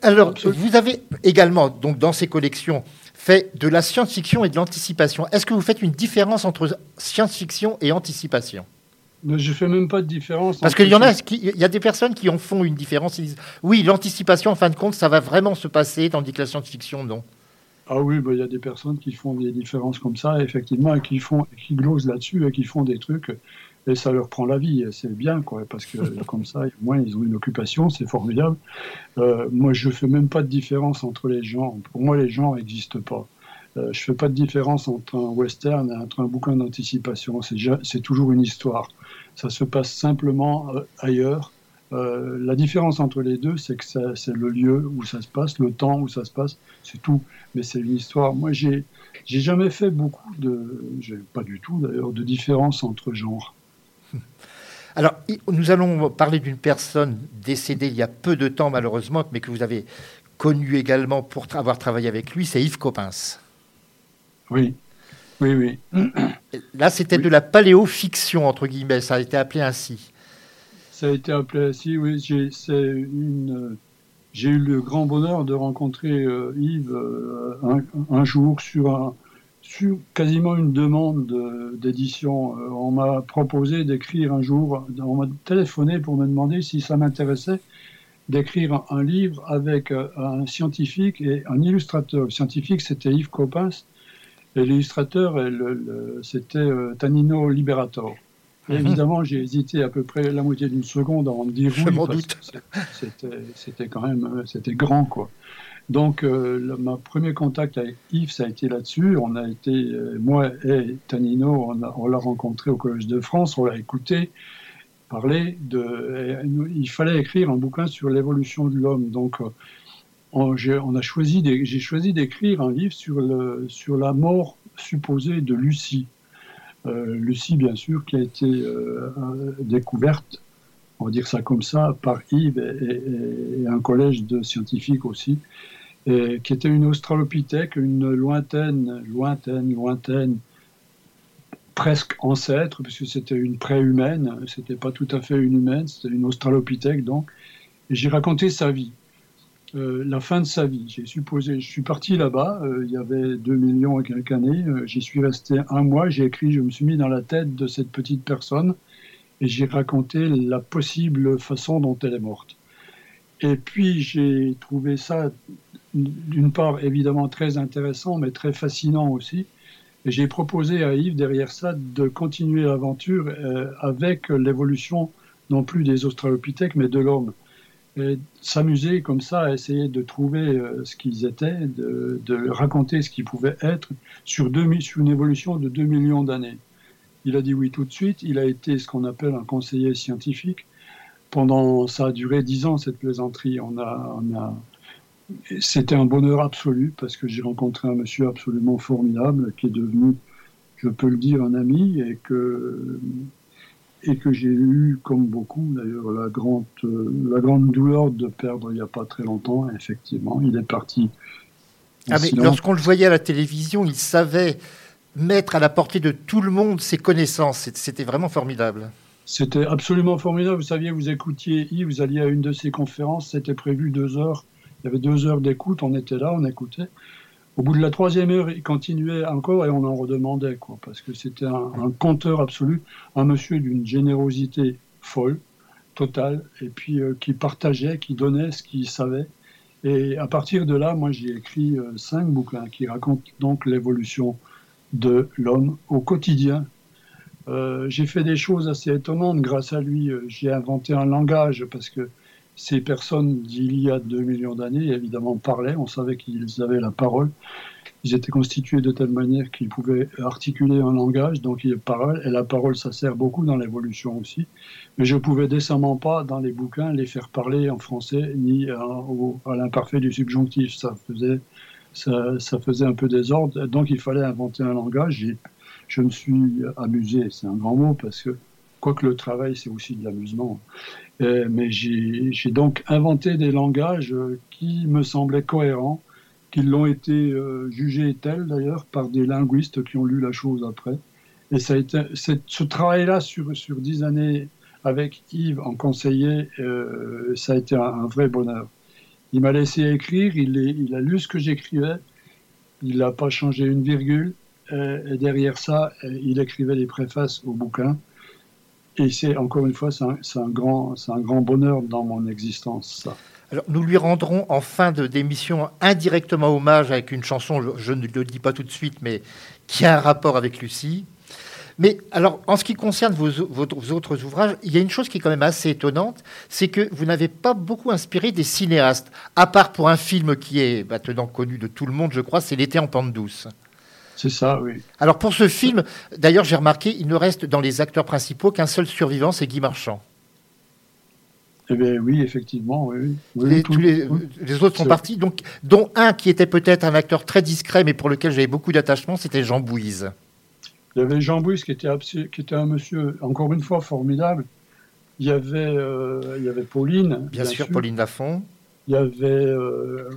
Alors, vous avez également, donc, dans ces collections, fait de la science-fiction et de l'anticipation. Est-ce que vous faites une différence entre science-fiction et anticipation? Je ne fais même pas de différence. Parce qu'il y en a, il y a des personnes qui en font une différence. Ils disent, oui, l'anticipation, en fin de compte, ça va vraiment se passer, tandis que la science-fiction, non. Ah oui, bah, il y a des personnes qui font des différences comme ça, effectivement, et qui, font, qui glosent là-dessus, et qui font des trucs et ça leur prend la vie. C'est bien, quoi, parce que comme ça, au moins, ils ont une occupation, c'est formidable. Euh, moi, je fais même pas de différence entre les genres. Pour moi, les genres n'existent pas. Euh, je fais pas de différence entre un western et entre un bouquin d'anticipation. C'est toujours une histoire. Ça se passe simplement euh, ailleurs Euh, la différence entre les deux, c'est que c'est le lieu où ça se passe, le temps où ça se passe, c'est tout. Mais c'est une histoire. Moi, j'ai j'ai jamais fait beaucoup de, pas du tout d'ailleurs, de différence entre genres. Alors, nous allons parler d'une personne décédée il y a peu de temps malheureusement, mais que vous avez connu également pour avoir travaillé avec lui, c'est Yves Coppens. Oui, oui, oui. Là, c'était de la paléofiction, entre guillemets, ça a été appelé ainsi. Ça a été appelé ainsi, oui. J'ai eu le grand bonheur de rencontrer euh, Yves euh, un, jour sur, un, sur quasiment une demande d'édition. Euh, on m'a proposé d'écrire un jour, on m'a téléphoné pour me demander si ça m'intéressait d'écrire un livre avec un scientifique et un illustrateur. Le scientifique, c'était Yves Coppens, et l'illustrateur, c'était Tanino Liberator. Mhm. évidemment, j'ai hésité à peu près la moitié d'une seconde à en dire oui. C'était quand même euh, c'était grand, quoi. Donc, euh, mon premier contact avec Yves, ça a été là-dessus. On a été, euh, moi et Tanino, on l'a rencontré au Collège de France, on l'a écouté parler de. il fallait écrire un bouquin sur l'évolution de l'homme. Donc, on, on, a choisi, j'ai choisi d'écrire un livre sur, la mort supposée de Lucie. Euh, Lucie, bien sûr, qui a été euh, découverte, on va dire ça comme ça, par Yves et, un collège de scientifiques aussi, qui était une australopithèque, une lointaine, lointaine, lointaine, presque ancêtre, puisque c'était une préhumaine, c'était pas tout à fait une humaine, c'était une australopithèque donc. J'ai raconté sa vie. Euh, la fin de sa vie. J'ai supposé, je suis parti là-bas, euh, il y avait 2 millions et quelques années, euh, j'y suis resté un mois, j'ai écrit, je me suis mis dans la tête de cette petite personne et j'ai raconté la possible façon dont elle est morte. Et puis j'ai trouvé ça, d'une part évidemment très intéressant, mais très fascinant aussi. Et j'ai proposé à Yves, derrière ça, de continuer l'aventure avec l'évolution non plus des australopithèques, mais de l'homme s'amuser comme ça à essayer de trouver euh, ce qu'ils étaient, de, raconter ce qu'ils pouvaient être sur, sur une évolution de 2 millions d'années. Il a dit oui tout de suite, il a été ce qu'on appelle un conseiller scientifique. Pendant, ça a duré 10 ans cette plaisanterie. A, on a, c'était un bonheur absolu parce que j'ai rencontré un monsieur absolument formidable qui est devenu, je peux le dire, un ami et que et que j'ai eu, comme beaucoup d'ailleurs, la grande, la grande douleur de perdre il n'y a pas très longtemps. Effectivement, il est parti. Ah, mais lorsqu'on le voyait à la télévision, il savait mettre à la portée de tout le monde ses connaissances. C'était vraiment formidable. C'était absolument formidable. Vous saviez, vous écoutiez Yves, vous alliez à une de ses conférences, c'était prévu deux heures. Il y avait deux heures d'écoute, on était là, on écoutait. Au bout de la troisième heure, il continuait encore et on en redemandait, quoi, parce que c'était un, conteur absolu, un monsieur d'une générosité folle, totale, et puis euh, qui partageait, qui donnait ce qu'il savait. Et à partir de là, moi, j'ai écrit euh, cinq bouquins qui racontent donc l'évolution de l'homme au quotidien. Euh, j'ai fait des choses assez étonnantes grâce à lui. J'ai inventé un langage parce que ces personnes d'il y a 2 millions d'années, évidemment, parlaient, on savait qu'ils avaient la parole. Ils étaient constitués de telle manière qu'ils pouvaient articuler un langage, donc il y a parole, et la parole, ça sert beaucoup dans l'évolution aussi. Mais je pouvais décemment pas, dans les bouquins, les faire parler en français, ni à, à l'imparfait du subjonctif. Ça faisait, ça, ça, faisait un peu désordre, donc il fallait inventer un langage. Je me suis amusé, c'est un grand mot, parce que quoique le travail, c'est aussi de l'amusement. Euh, mais j'ai donc inventé des langages euh, qui me semblaient cohérents, qui l'ont été euh, jugés tels d'ailleurs par des linguistes qui ont lu la chose après. Et ça a été, ce travail-là sur, sur dix années avec Yves en conseiller, ça a été un, vrai bonheur. Il m'a laissé écrire, il, il, a lu ce que j'écrivais, il n'a pas changé une virgule, et derrière ça, il écrivait les préfaces au bouquin. Et c'est encore une fois, c'est un, grand, un grand bonheur dans mon existence. Ça. Alors, nous lui rendrons en fin d'émission indirectement hommage avec une chanson, je, ne le dis pas tout de suite, mais qui a un rapport avec Lucie. Mais alors, en ce qui concerne vos, vos, autres ouvrages, il y a une chose qui est quand même assez étonnante, c'est que vous n'avez pas beaucoup inspiré des cinéastes, à part pour un film qui est maintenant connu de tout le monde, je crois, c'est L'été en pente douce. C'est ça, oui. Alors pour ce film, d'ailleurs j'ai remarqué, il ne reste dans les acteurs principaux qu'un seul survivant, c'est Guy Marchand. Eh bien oui, effectivement, oui. oui. Les, Oui, tout- tous les, tout- les autres sont partis, donc, dont un qui était peut-être un acteur très discret, mais pour lequel j'avais beaucoup d'attachement, c'était Jean Bouise. Il y avait Jean Bouis qui était, abs- qui était un monsieur, encore une fois, formidable. Il y avait, euh, il y avait Pauline, Bien, sûr, Pauline Lafont. Il y avait euh,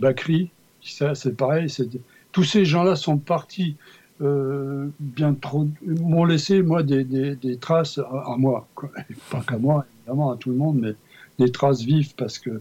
Bakri, ça c'est pareil. c'est- Tous ces gens-là sont partis euh, bien trop. m'ont laissé, moi, des, des- des traces à, à moi. quoi. Pas qu'à moi, évidemment, à tout le monde, mais des traces vives parce que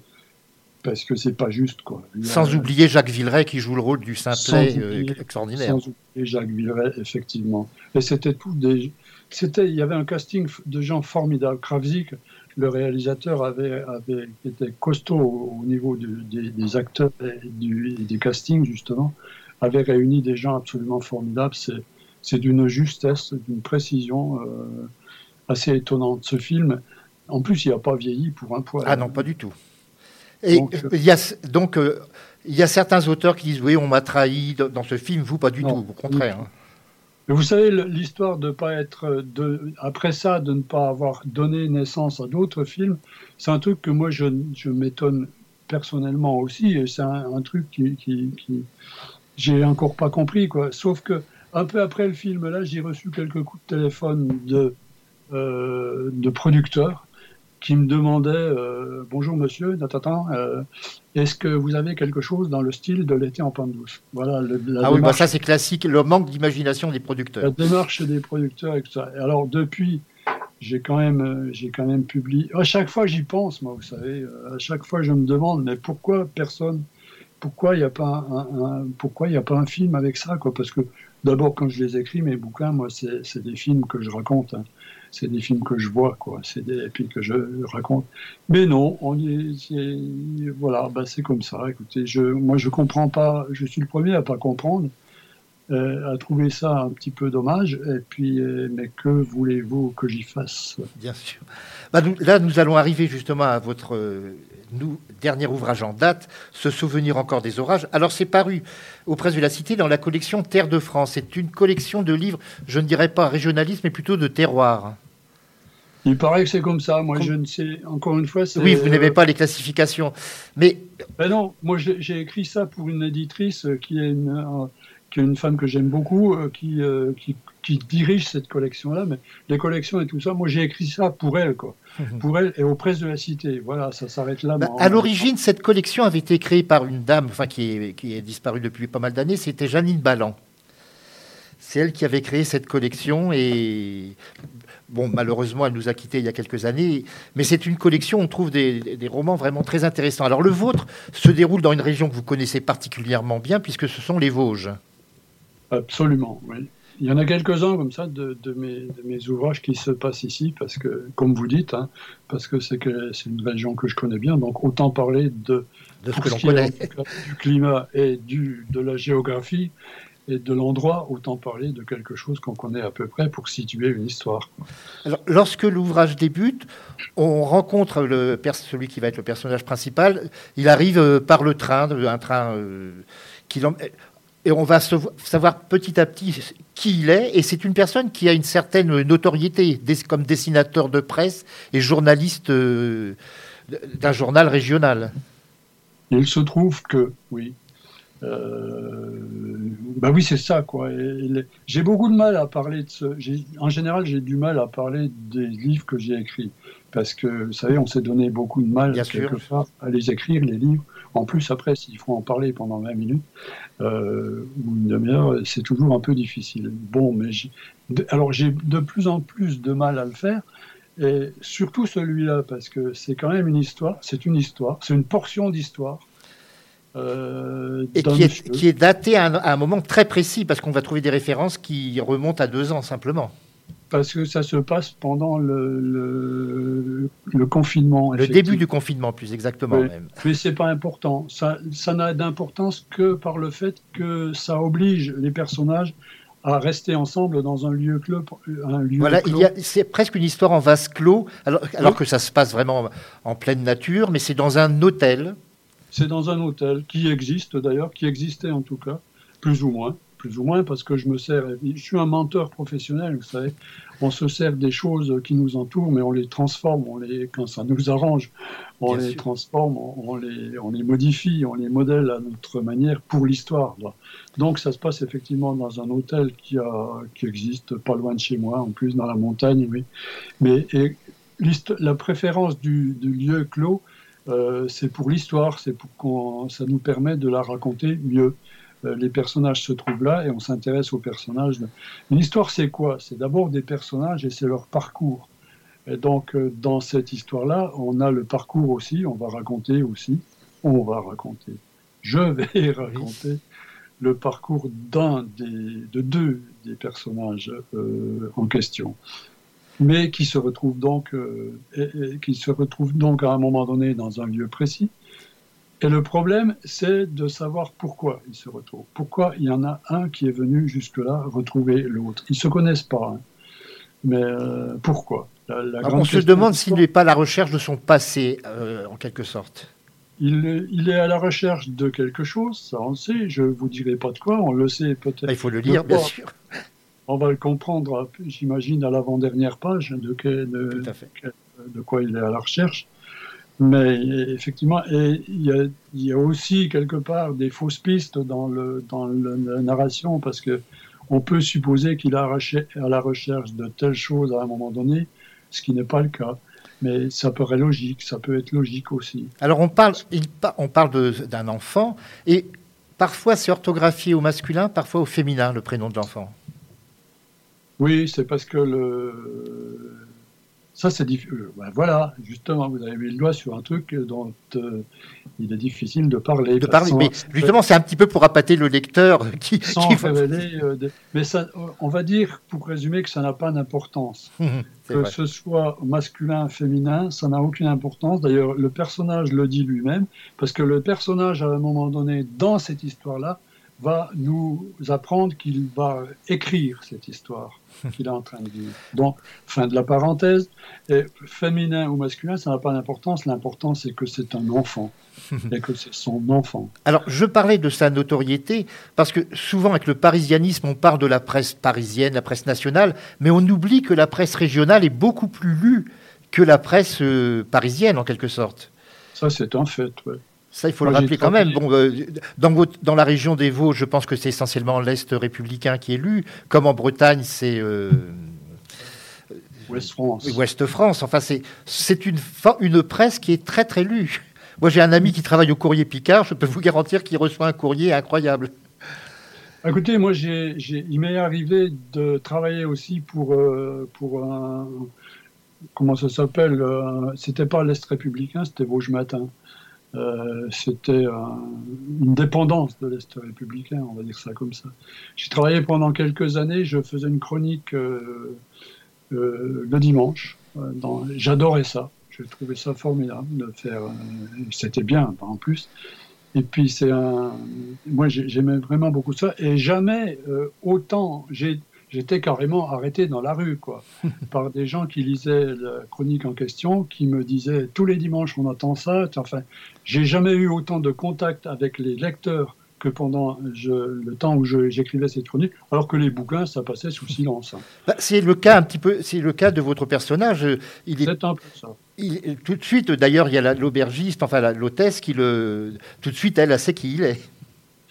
parce que c'est pas juste. Quoi. A- Sans oublier Jacques Villeray qui joue le rôle du simplet euh, extraordinaire. Sans oublier Jacques Villeray, effectivement. Et c'était tout des. C'était, il y avait un casting de gens formidables. Kravzik, le réalisateur, avait, avait était costaud au, au niveau du- des, des acteurs et, du- et des castings justement, avait réuni des gens absolument formidables. C'est, c'est d'une justesse, d'une précision euh, assez étonnante. Ce film, en plus, il n'a pas vieilli pour un poil. Ah non, pas du tout. Et Donc, euh, il y a donc euh, il y a certains auteurs qui disent oui, on m'a trahi dans ce film. Vous, pas du Non, tout, au contraire. hein. Mais vous savez, l'histoire de pas être, de, après ça, de ne pas avoir donné naissance à d'autres films, c'est un truc que moi je, je m'étonne personnellement aussi, et c'est un, un truc qui, qui, qui j'ai encore pas compris quoi. Sauf que un peu après le film là, j'ai reçu quelques coups de téléphone de euh, de producteurs qui me demandaient euh, bonjour monsieur, euh, est-ce que vous avez quelque chose dans le style de l'été en pente douce? Voilà. le- la Ah oui, bah ça c'est classique, le manque d'imagination des la producteurs. démarche des producteurs et tout ça. Alors depuis, j'ai quand même, j'ai quand même publié. À chaque fois, j'y pense, moi, vous savez. euh, À chaque fois, je me demande, mais pourquoi personne, pourquoi il n'y a pas un, pourquoi il a pas un film avec ça, quoi? Parce que d'abord, quand je les écris, mes bouquins, moi, c'est des films que je raconte. hein. C'est des films que je vois, quoi. C'est des puis que je raconte. Mais non, on est, voilà, bah, c'est comme ça. Écoutez, je, moi, je comprends pas. Je suis le premier à pas comprendre euh, à trouver ça un petit peu dommage. Et puis, euh, mais que voulez-vous que j'y fasse? Bien sûr. Bah, là, nous allons arriver justement à votre euh, nous, dernier ouvrage en date, Se souvenir encore des orages. Alors, c'est paru aux presses de la Cité dans la collection Terre de France. C'est une collection de livres, je ne dirais pas régionalisme, mais plutôt de terroir. Il paraît que c'est comme ça. Moi, je ne sais. Encore une fois, c'est. Oui, vous n'aimez pas les classifications. Mais Ben non, moi, j'ai écrit ça pour une éditrice euh, qui est une, euh, qui est une femme que j'aime beaucoup, euh, qui, euh, qui, qui dirige cette collection-là. Mais les collections et tout ça, moi, j'ai écrit ça pour elle, quoi. Pour elle et aux presses de la Cité. Voilà, ça s'arrête là. bah, à l'origine, cette collection avait été créée par une dame enfin, qui, est, qui est disparue depuis pas mal d'années. C'était Janine Ballan. C'est elle qui avait créé cette collection et bon, malheureusement, elle nous a quittés il y a quelques années. Mais c'est une collection, on trouve des, des romans vraiment très intéressants. Alors le vôtre se déroule dans une région que vous connaissez particulièrement bien, puisque ce sont les Vosges. Absolument, oui. Il y en a quelques-uns comme ça de, de mes, de mes ouvrages qui se passent ici, parce que, comme vous dites, hein, parce que c'est que c'est une région que je connais bien, donc autant parler de, De ce que l'on connaît. du climat et du, de la géographie et de l'endroit, autant parler de quelque chose qu'on connaît à peu près pour situer une histoire. Alors, lorsque l'ouvrage débute, on rencontre le pers- celui qui va être le personnage principal. Il arrive euh, par le train, un train euh, qui et on va savoir petit à petit qui il est. Et c'est une personne qui a une certaine notoriété, comme dessinateur de presse et journaliste euh, d'un journal régional. Il se trouve que, oui, euh, bah oui, c'est ça, quoi. J'ai beaucoup de mal à parler de ce. En général, j'ai du mal à parler des livres que j'ai écrits. Parce que, vous savez, on s'est donné beaucoup de mal, Bien sûr. quelque part, à les écrire, les livres. En plus, après, s'il faut en parler pendant 20 minutes euh, ou une demi-heure, c'est toujours un peu difficile. Bon, mais j'ai- de- alors j'ai de plus en plus de mal à le faire. Et surtout celui-là, parce que c'est quand même une histoire, c'est une histoire, c'est une portion d'histoire. euh, Et qui est, monsieur. qui est daté à un, à un moment très précis, parce qu'on va trouver des références qui remontent à deux ans simplement. Parce que ça se passe pendant le, le, le confinement. Le début du confinement, plus exactement Oui. même. Mais c'est pas important. Ça, ça n'a d'importance que par le fait que ça oblige les personnages à rester ensemble dans un lieu clos. Un lieu Voilà, clos. il c'est presque une histoire en vase clos, alors, alors Oui. que ça se passe vraiment en pleine nature, mais c'est dans un hôtel. C'est dans un hôtel qui existe d'ailleurs, qui existait en tout cas, plus ou moins. Plus ou moins, parce que je me sers. Je suis un menteur professionnel, vous savez. On se sert des choses qui nous entourent, mais on les transforme, on les, quand ça nous arrange, on Bien les sûr. transforme, on, les, on les modifie, on les modèle à notre manière pour l'histoire. Donc ça se passe effectivement dans un hôtel qui, a, qui existe pas loin de chez moi, en plus dans la montagne, oui. Mais et la préférence du, du lieu clos, euh, c'est pour l'histoire, c'est pour qu'on, ça nous permet de la raconter mieux. Les personnages se trouvent là et on s'intéresse aux personnages. Une histoire, c'est quoi? C'est d'abord des personnages et c'est leur parcours. Et donc, euh, dans cette histoire-là, on a le parcours aussi, on va raconter aussi, on va raconter, je vais raconter le parcours d'un des, de deux des personnages euh, en question mais qui se retrouve donc, euh, qui se retrouve donc à un moment donné dans un lieu précis. Et le problème, c'est de savoir pourquoi ils se retrouvent. Pourquoi il y en a un qui est venu jusque-là retrouver l'autre. Ils se connaissent pas, hein. mais euh, pourquoi? La- la Alors, grande on se demande de s'il n'est pas à la recherche de son passé, euh, en quelque sorte. il, est- il est à la recherche de quelque chose, ça on le sait. Je vous dirai pas de quoi, on le sait peut-être. Bah, il faut le lire, bien sûr. On va le comprendre, j'imagine, à l'avant-dernière page de, de quoi il est à la recherche. Mais effectivement, et il y, a, il y a aussi quelque part des fausses pistes dans, le, dans le- la narration parce que on peut supposer qu'il est à la recherche de telle chose à un moment donné, ce qui n'est pas le cas. Mais ça paraît logique, ça peut être logique aussi. Alors on parle, il on parle d'un enfant, et parfois c'est orthographié au masculin, parfois au féminin, le prénom de l'enfant. Oui, c'est parce que le ça c'est difficile. voilà, justement, vous avez mis le doigt sur un truc dont euh, il est difficile de parler. De parler, mais justement, c'est un petit peu pour appâter le lecteur qui. sans qui- révéler. euh, des- Mais ça, on va dire, pour résumer, que ça n'a pas d'importance. Que vrai. ce soit masculin, féminin, ça n'a aucune importance. D'ailleurs, le personnage le dit lui-même, parce que le personnage, à un moment donné, dans cette histoire-là, va nous apprendre qu'il va écrire cette histoire qu'il est en train de vivre. Donc, fin de la parenthèse. Et féminin ou masculin, ça n'a pas d'importance. L'important, c'est que c'est un enfant et que c'est son enfant. Alors, je parlais de sa notoriété parce que souvent, avec le parisianisme, on parle de la presse parisienne, la presse nationale, mais on oublie que la presse régionale est beaucoup plus lue que la presse euh, parisienne, en quelque sorte. Ça, c'est un fait. ouais. Ça, il faut Moi, le rappeler quand même. Bon, euh, dans, votre- dans la région des Vosges, je pense que c'est essentiellement l'Est républicain qui est lu. Comme en Bretagne, c'est euh, Ouest France. Ouest France. Enfin, c'est c'est une, une presse qui est très, très lue. Moi, j'ai un ami qui travaille au courrier Picard. Je peux vous garantir qu'il reçoit un courrier incroyable. Écoutez, moi, j'ai, j'ai- il m'est arrivé de travailler aussi pour, euh, pour un. Comment ça s'appelle euh, C'était pas l'Est républicain, c'était Vosges Matin. Euh, c'était un- une dépendance de l'Est républicain, on va dire ça comme ça. J'ai travaillé pendant quelques années, je faisais une chronique euh, euh, le dimanche. J'adorais ça, je trouvais ça formidable de faire. c'était bien en plus. Et puis c'est un, moi j'ai- j'aimais vraiment beaucoup ça et jamais autant j'ai j'étais carrément arrêté dans la rue quoi par des gens qui lisaient la chronique en question qui me disaient tous les dimanches on attend ça enfin j'ai jamais eu autant de contact avec les lecteurs que pendant je- le temps où j'écrivais cette chronique alors que les bouquins ça passait sous silence hein. Bah, c'est le cas un petit peu. C'est le cas de votre personnage. Euh, Il est c'est un peu ça il- tout de suite. D'ailleurs, il y a la- l'aubergiste, enfin l'hôtesse qui le. Tout de suite, elle, elle sait qui il est.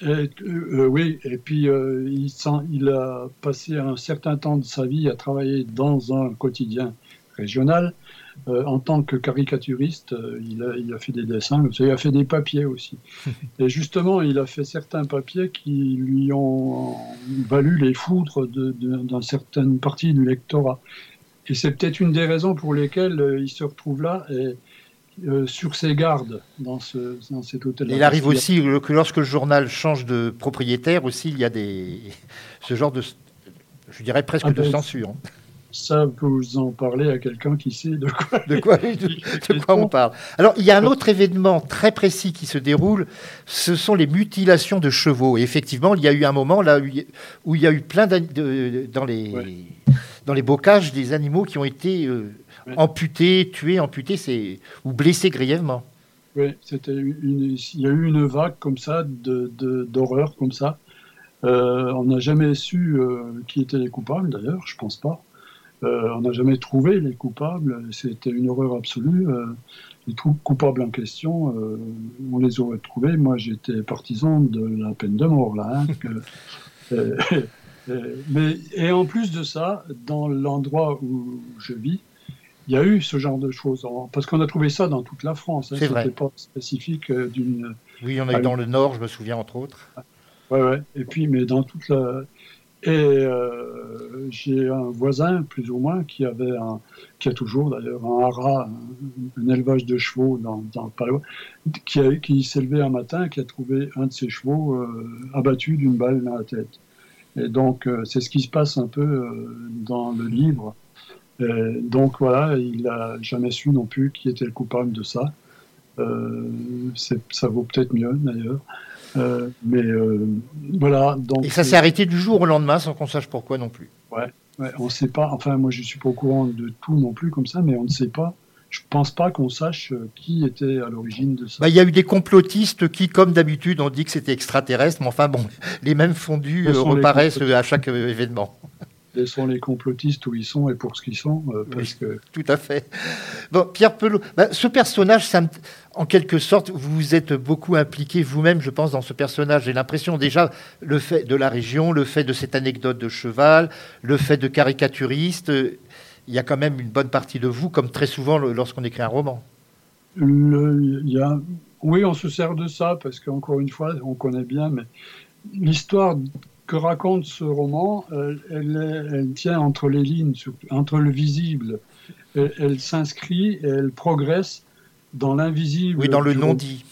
Et, euh, euh, oui, et puis euh, il, a passé un certain temps de sa vie à travailler dans un quotidien régional euh, en tant que caricaturiste. il, a, il a fait des dessins, il a fait des papiers aussi. et justement, il a fait certains papiers qui lui ont valu les foudres d'une certaine partie du lectorat. Et c'est peut-être une des raisons pour lesquelles il se retrouve là. Et, euh, sur ses gardes dans, ce, dans cet hôtel. Il arrive aussi que lorsque le journal change de propriétaire aussi, il y a des ce genre de, je dirais presque Ah de ben, censure. hein. Ça, vous en parlez à quelqu'un qui sait de quoi. De quoi, de quoi on parle Alors, il y a un autre événement très précis qui se déroule, ce sont les mutilations de chevaux. Et effectivement, il y a eu un moment là où il y a- eu plein de- dans les Ouais. dans les bocages des animaux qui ont été euh, Ouais. amputés, tués, amputés, c'est ou blessés grièvement. Oui, c'était une, il y a eu une vague comme ça, de, de- d'horreur comme ça. Euh, on n'a jamais su euh, qui étaient les coupables, d'ailleurs, je pense pas. Euh, on n'a jamais trouvé les coupables. C'était une horreur absolue. Les coupables en question, on les aurait trouvés. Moi, j'étais partisan de la peine de mort, là. hein, que- mais, et en plus de ça, dans l'endroit où je vis, il y a eu ce genre de choses. Parce qu'on a trouvé ça dans toute la France. Hein, C'est vrai. Pas spécifique euh, d'une Oui, on a eu Ah dans le Nord, je me souviens entre autres. Ouais, ouais. Et puis, mais dans toute la. Et euh, j'ai un voisin, plus ou moins, qui avait un, qui a toujours d'ailleurs un haras, un, un élevage de chevaux dans, dans pas loin, qui, a- qui s'est levé un matin, qui a trouvé un de ses chevaux euh, abattu d'une balle dans la tête. Et donc, euh, c'est ce qui se passe un peu dans le livre. Et donc voilà, il n'a jamais su non plus qui était le coupable de ça. Euh, ça vaut peut-être mieux d'ailleurs. Euh, mais euh, voilà, donc Et ça s'est arrêté du jour au lendemain sans qu'on sache pourquoi non plus. ouais, on ne sait pas. Enfin, moi, je suis pas au courant de tout non plus comme ça, mais on ne sait pas. Je pense pas qu'on sache euh, qui était à l'origine de ça. Bah, Il y a eu des complotistes qui, comme d'habitude, ont dit que c'était extraterrestre, mais enfin bon, les mêmes fondus euh, reparaissent à chaque euh, événement. Laissons les complotistes où ils sont et pour ce qu'ils sont, euh, parce que Tout à fait. Bon, Pierre Pelot, bah, ce personnage, ça me- en quelque sorte, vous vous êtes beaucoup impliqué vous-même, je pense, dans ce personnage. J'ai l'impression déjà le fait de la région, le fait de cette anecdote de cheval, le fait de caricaturiste. euh, Il y a quand même une bonne partie de vous, comme très souvent lorsqu'on écrit un roman. le, y a, oui, on se sert de ça parce qu'encore une fois, on connaît bien, mais l'histoire que raconte ce roman, elle, elle, est- elle tient entre les lignes, entre le visible. Elle, elle s'inscrit et elle progresse dans l'invisible. Oui, dans le non-dit.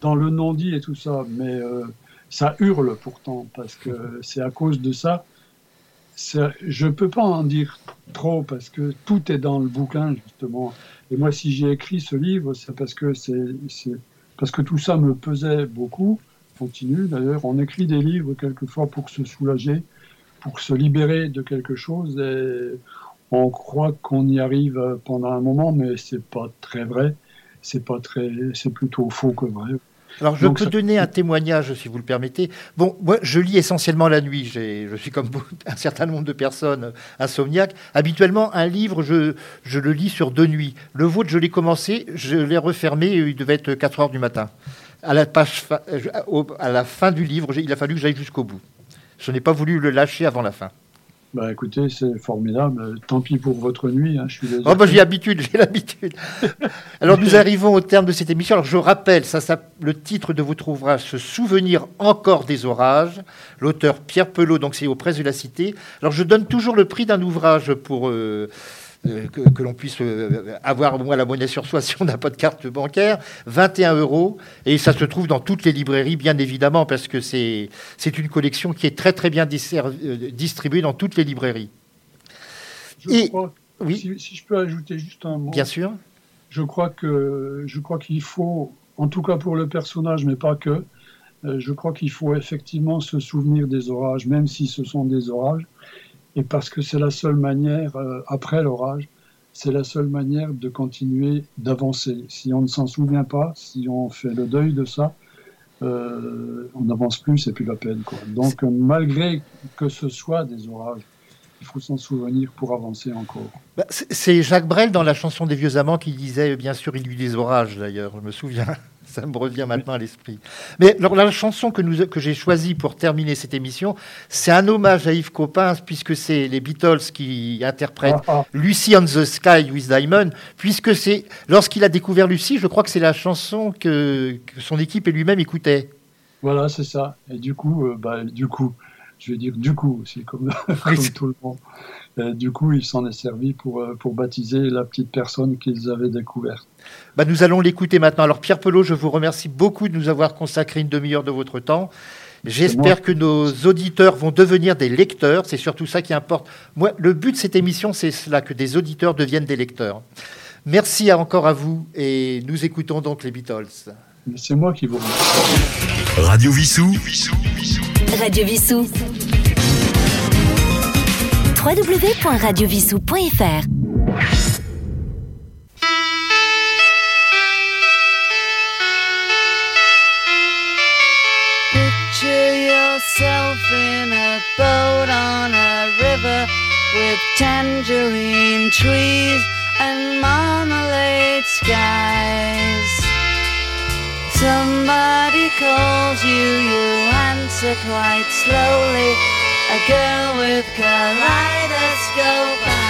dans le non-dit et tout ça, mais euh, ça hurle pourtant, parce que c'est à cause de ça. ça- Je ne peux pas en dire trop, parce que tout est dans le bouquin, justement. Et moi, si j'ai écrit ce livre, c'est parce que, c'est- parce que tout ça me pesait beaucoup. Continue, d'ailleurs, on écrit des livres quelquefois pour se soulager, pour se libérer de quelque chose, et on croit qu'on y arrive pendant un moment, mais c'est pas très vrai. C'est pas très, c'est plutôt faux que vrai. Alors, je Donc, peux ça- donner un témoignage, si vous le permettez. Bon, moi, je lis essentiellement la nuit. Je suis comme un certain nombre de personnes insomniaques. Habituellement, un livre, je, je le lis sur deux nuits. Le vôtre, je l'ai commencé, je l'ai refermé, il devait être 4 heures du matin. À la, page fa- euh, à la fin du livre, il a fallu que j'aille jusqu'au bout. Je n'ai pas voulu le lâcher avant la fin. Bah écoutez, c'est formidable. Tant pis pour votre nuit, hein, je suis désolé. Oh, bah, j'ai l'habitude, j'ai l'habitude. Alors, nous arrivons au terme de cette émission. Alors, je rappelle, ça, ça, le titre de votre ouvrage, Se souvenir encore des orages. L'auteur Pierre Pelot, donc c'est aux presses de la Cité. Alors, je donne toujours le prix d'un ouvrage pour euh, que, que l'on puisse euh, avoir au moins la monnaie sur soi si on n'a pas de carte bancaire. 21 euros. Et ça se trouve dans toutes les librairies, bien évidemment, parce que c'est une collection qui est très, très bien euh, distribuée dans toutes les librairies. Je Et- crois- Oui, si, si je peux ajouter juste un mot, bien sûr. je crois qu'il faut, en tout cas pour le personnage, mais pas que, euh, je crois qu'il faut effectivement se souvenir des orages, même si ce sont des orages, et parce que c'est la seule manière, euh, après l'orage, c'est la seule manière de continuer d'avancer. Si on ne s'en souvient pas, si on fait le deuil de ça, euh, on n'avance plus, c'est plus la peine. Quoi. Donc, malgré que ce soit des orages, il faut s'en souvenir pour avancer encore. Bah, c'est- C'est Jacques Brel dans la chanson des vieux amants qui disait, bien sûr, il y eut des orages d'ailleurs, je me souviens, ça me revient maintenant à l'esprit. Mais alors, la chanson que, nous, que j'ai choisie pour terminer cette émission, c'est un hommage à Yves Coppens, puisque c'est les Beatles qui interprètent Ah, ah, Lucy on the Sky with Diamond, puisque c'est, lorsqu'il a découvert Lucy, je crois que c'est la chanson que, que son équipe et lui-même écoutaient. voilà, c'est ça. Et du coup, euh, bah, du coup, je vais dire du coup aussi, comme, comme tout le monde. Et du coup, il s'en est servi pour, euh, pour baptiser la petite personne qu'ils avaient découverte. Bah, nous allons l'écouter maintenant. Alors Pierre Pelot, je vous remercie beaucoup de nous avoir consacré une demi-heure de votre temps. J'espère que nos auditeurs vont devenir des lecteurs. C'est surtout ça qui importe. Moi, le but de cette émission, c'est cela, que des auditeurs deviennent des lecteurs. Merci à- encore à vous et nous écoutons donc les Beatles. C'est moi qui vous remercie. Radio Vissou. Radio Vissou www.radiovisou.fr. Picture yourself in a boat on a river with tangerine trees and marmalade skies. Somebody calls you, you answer quite slowly. A girl with kaleidoscope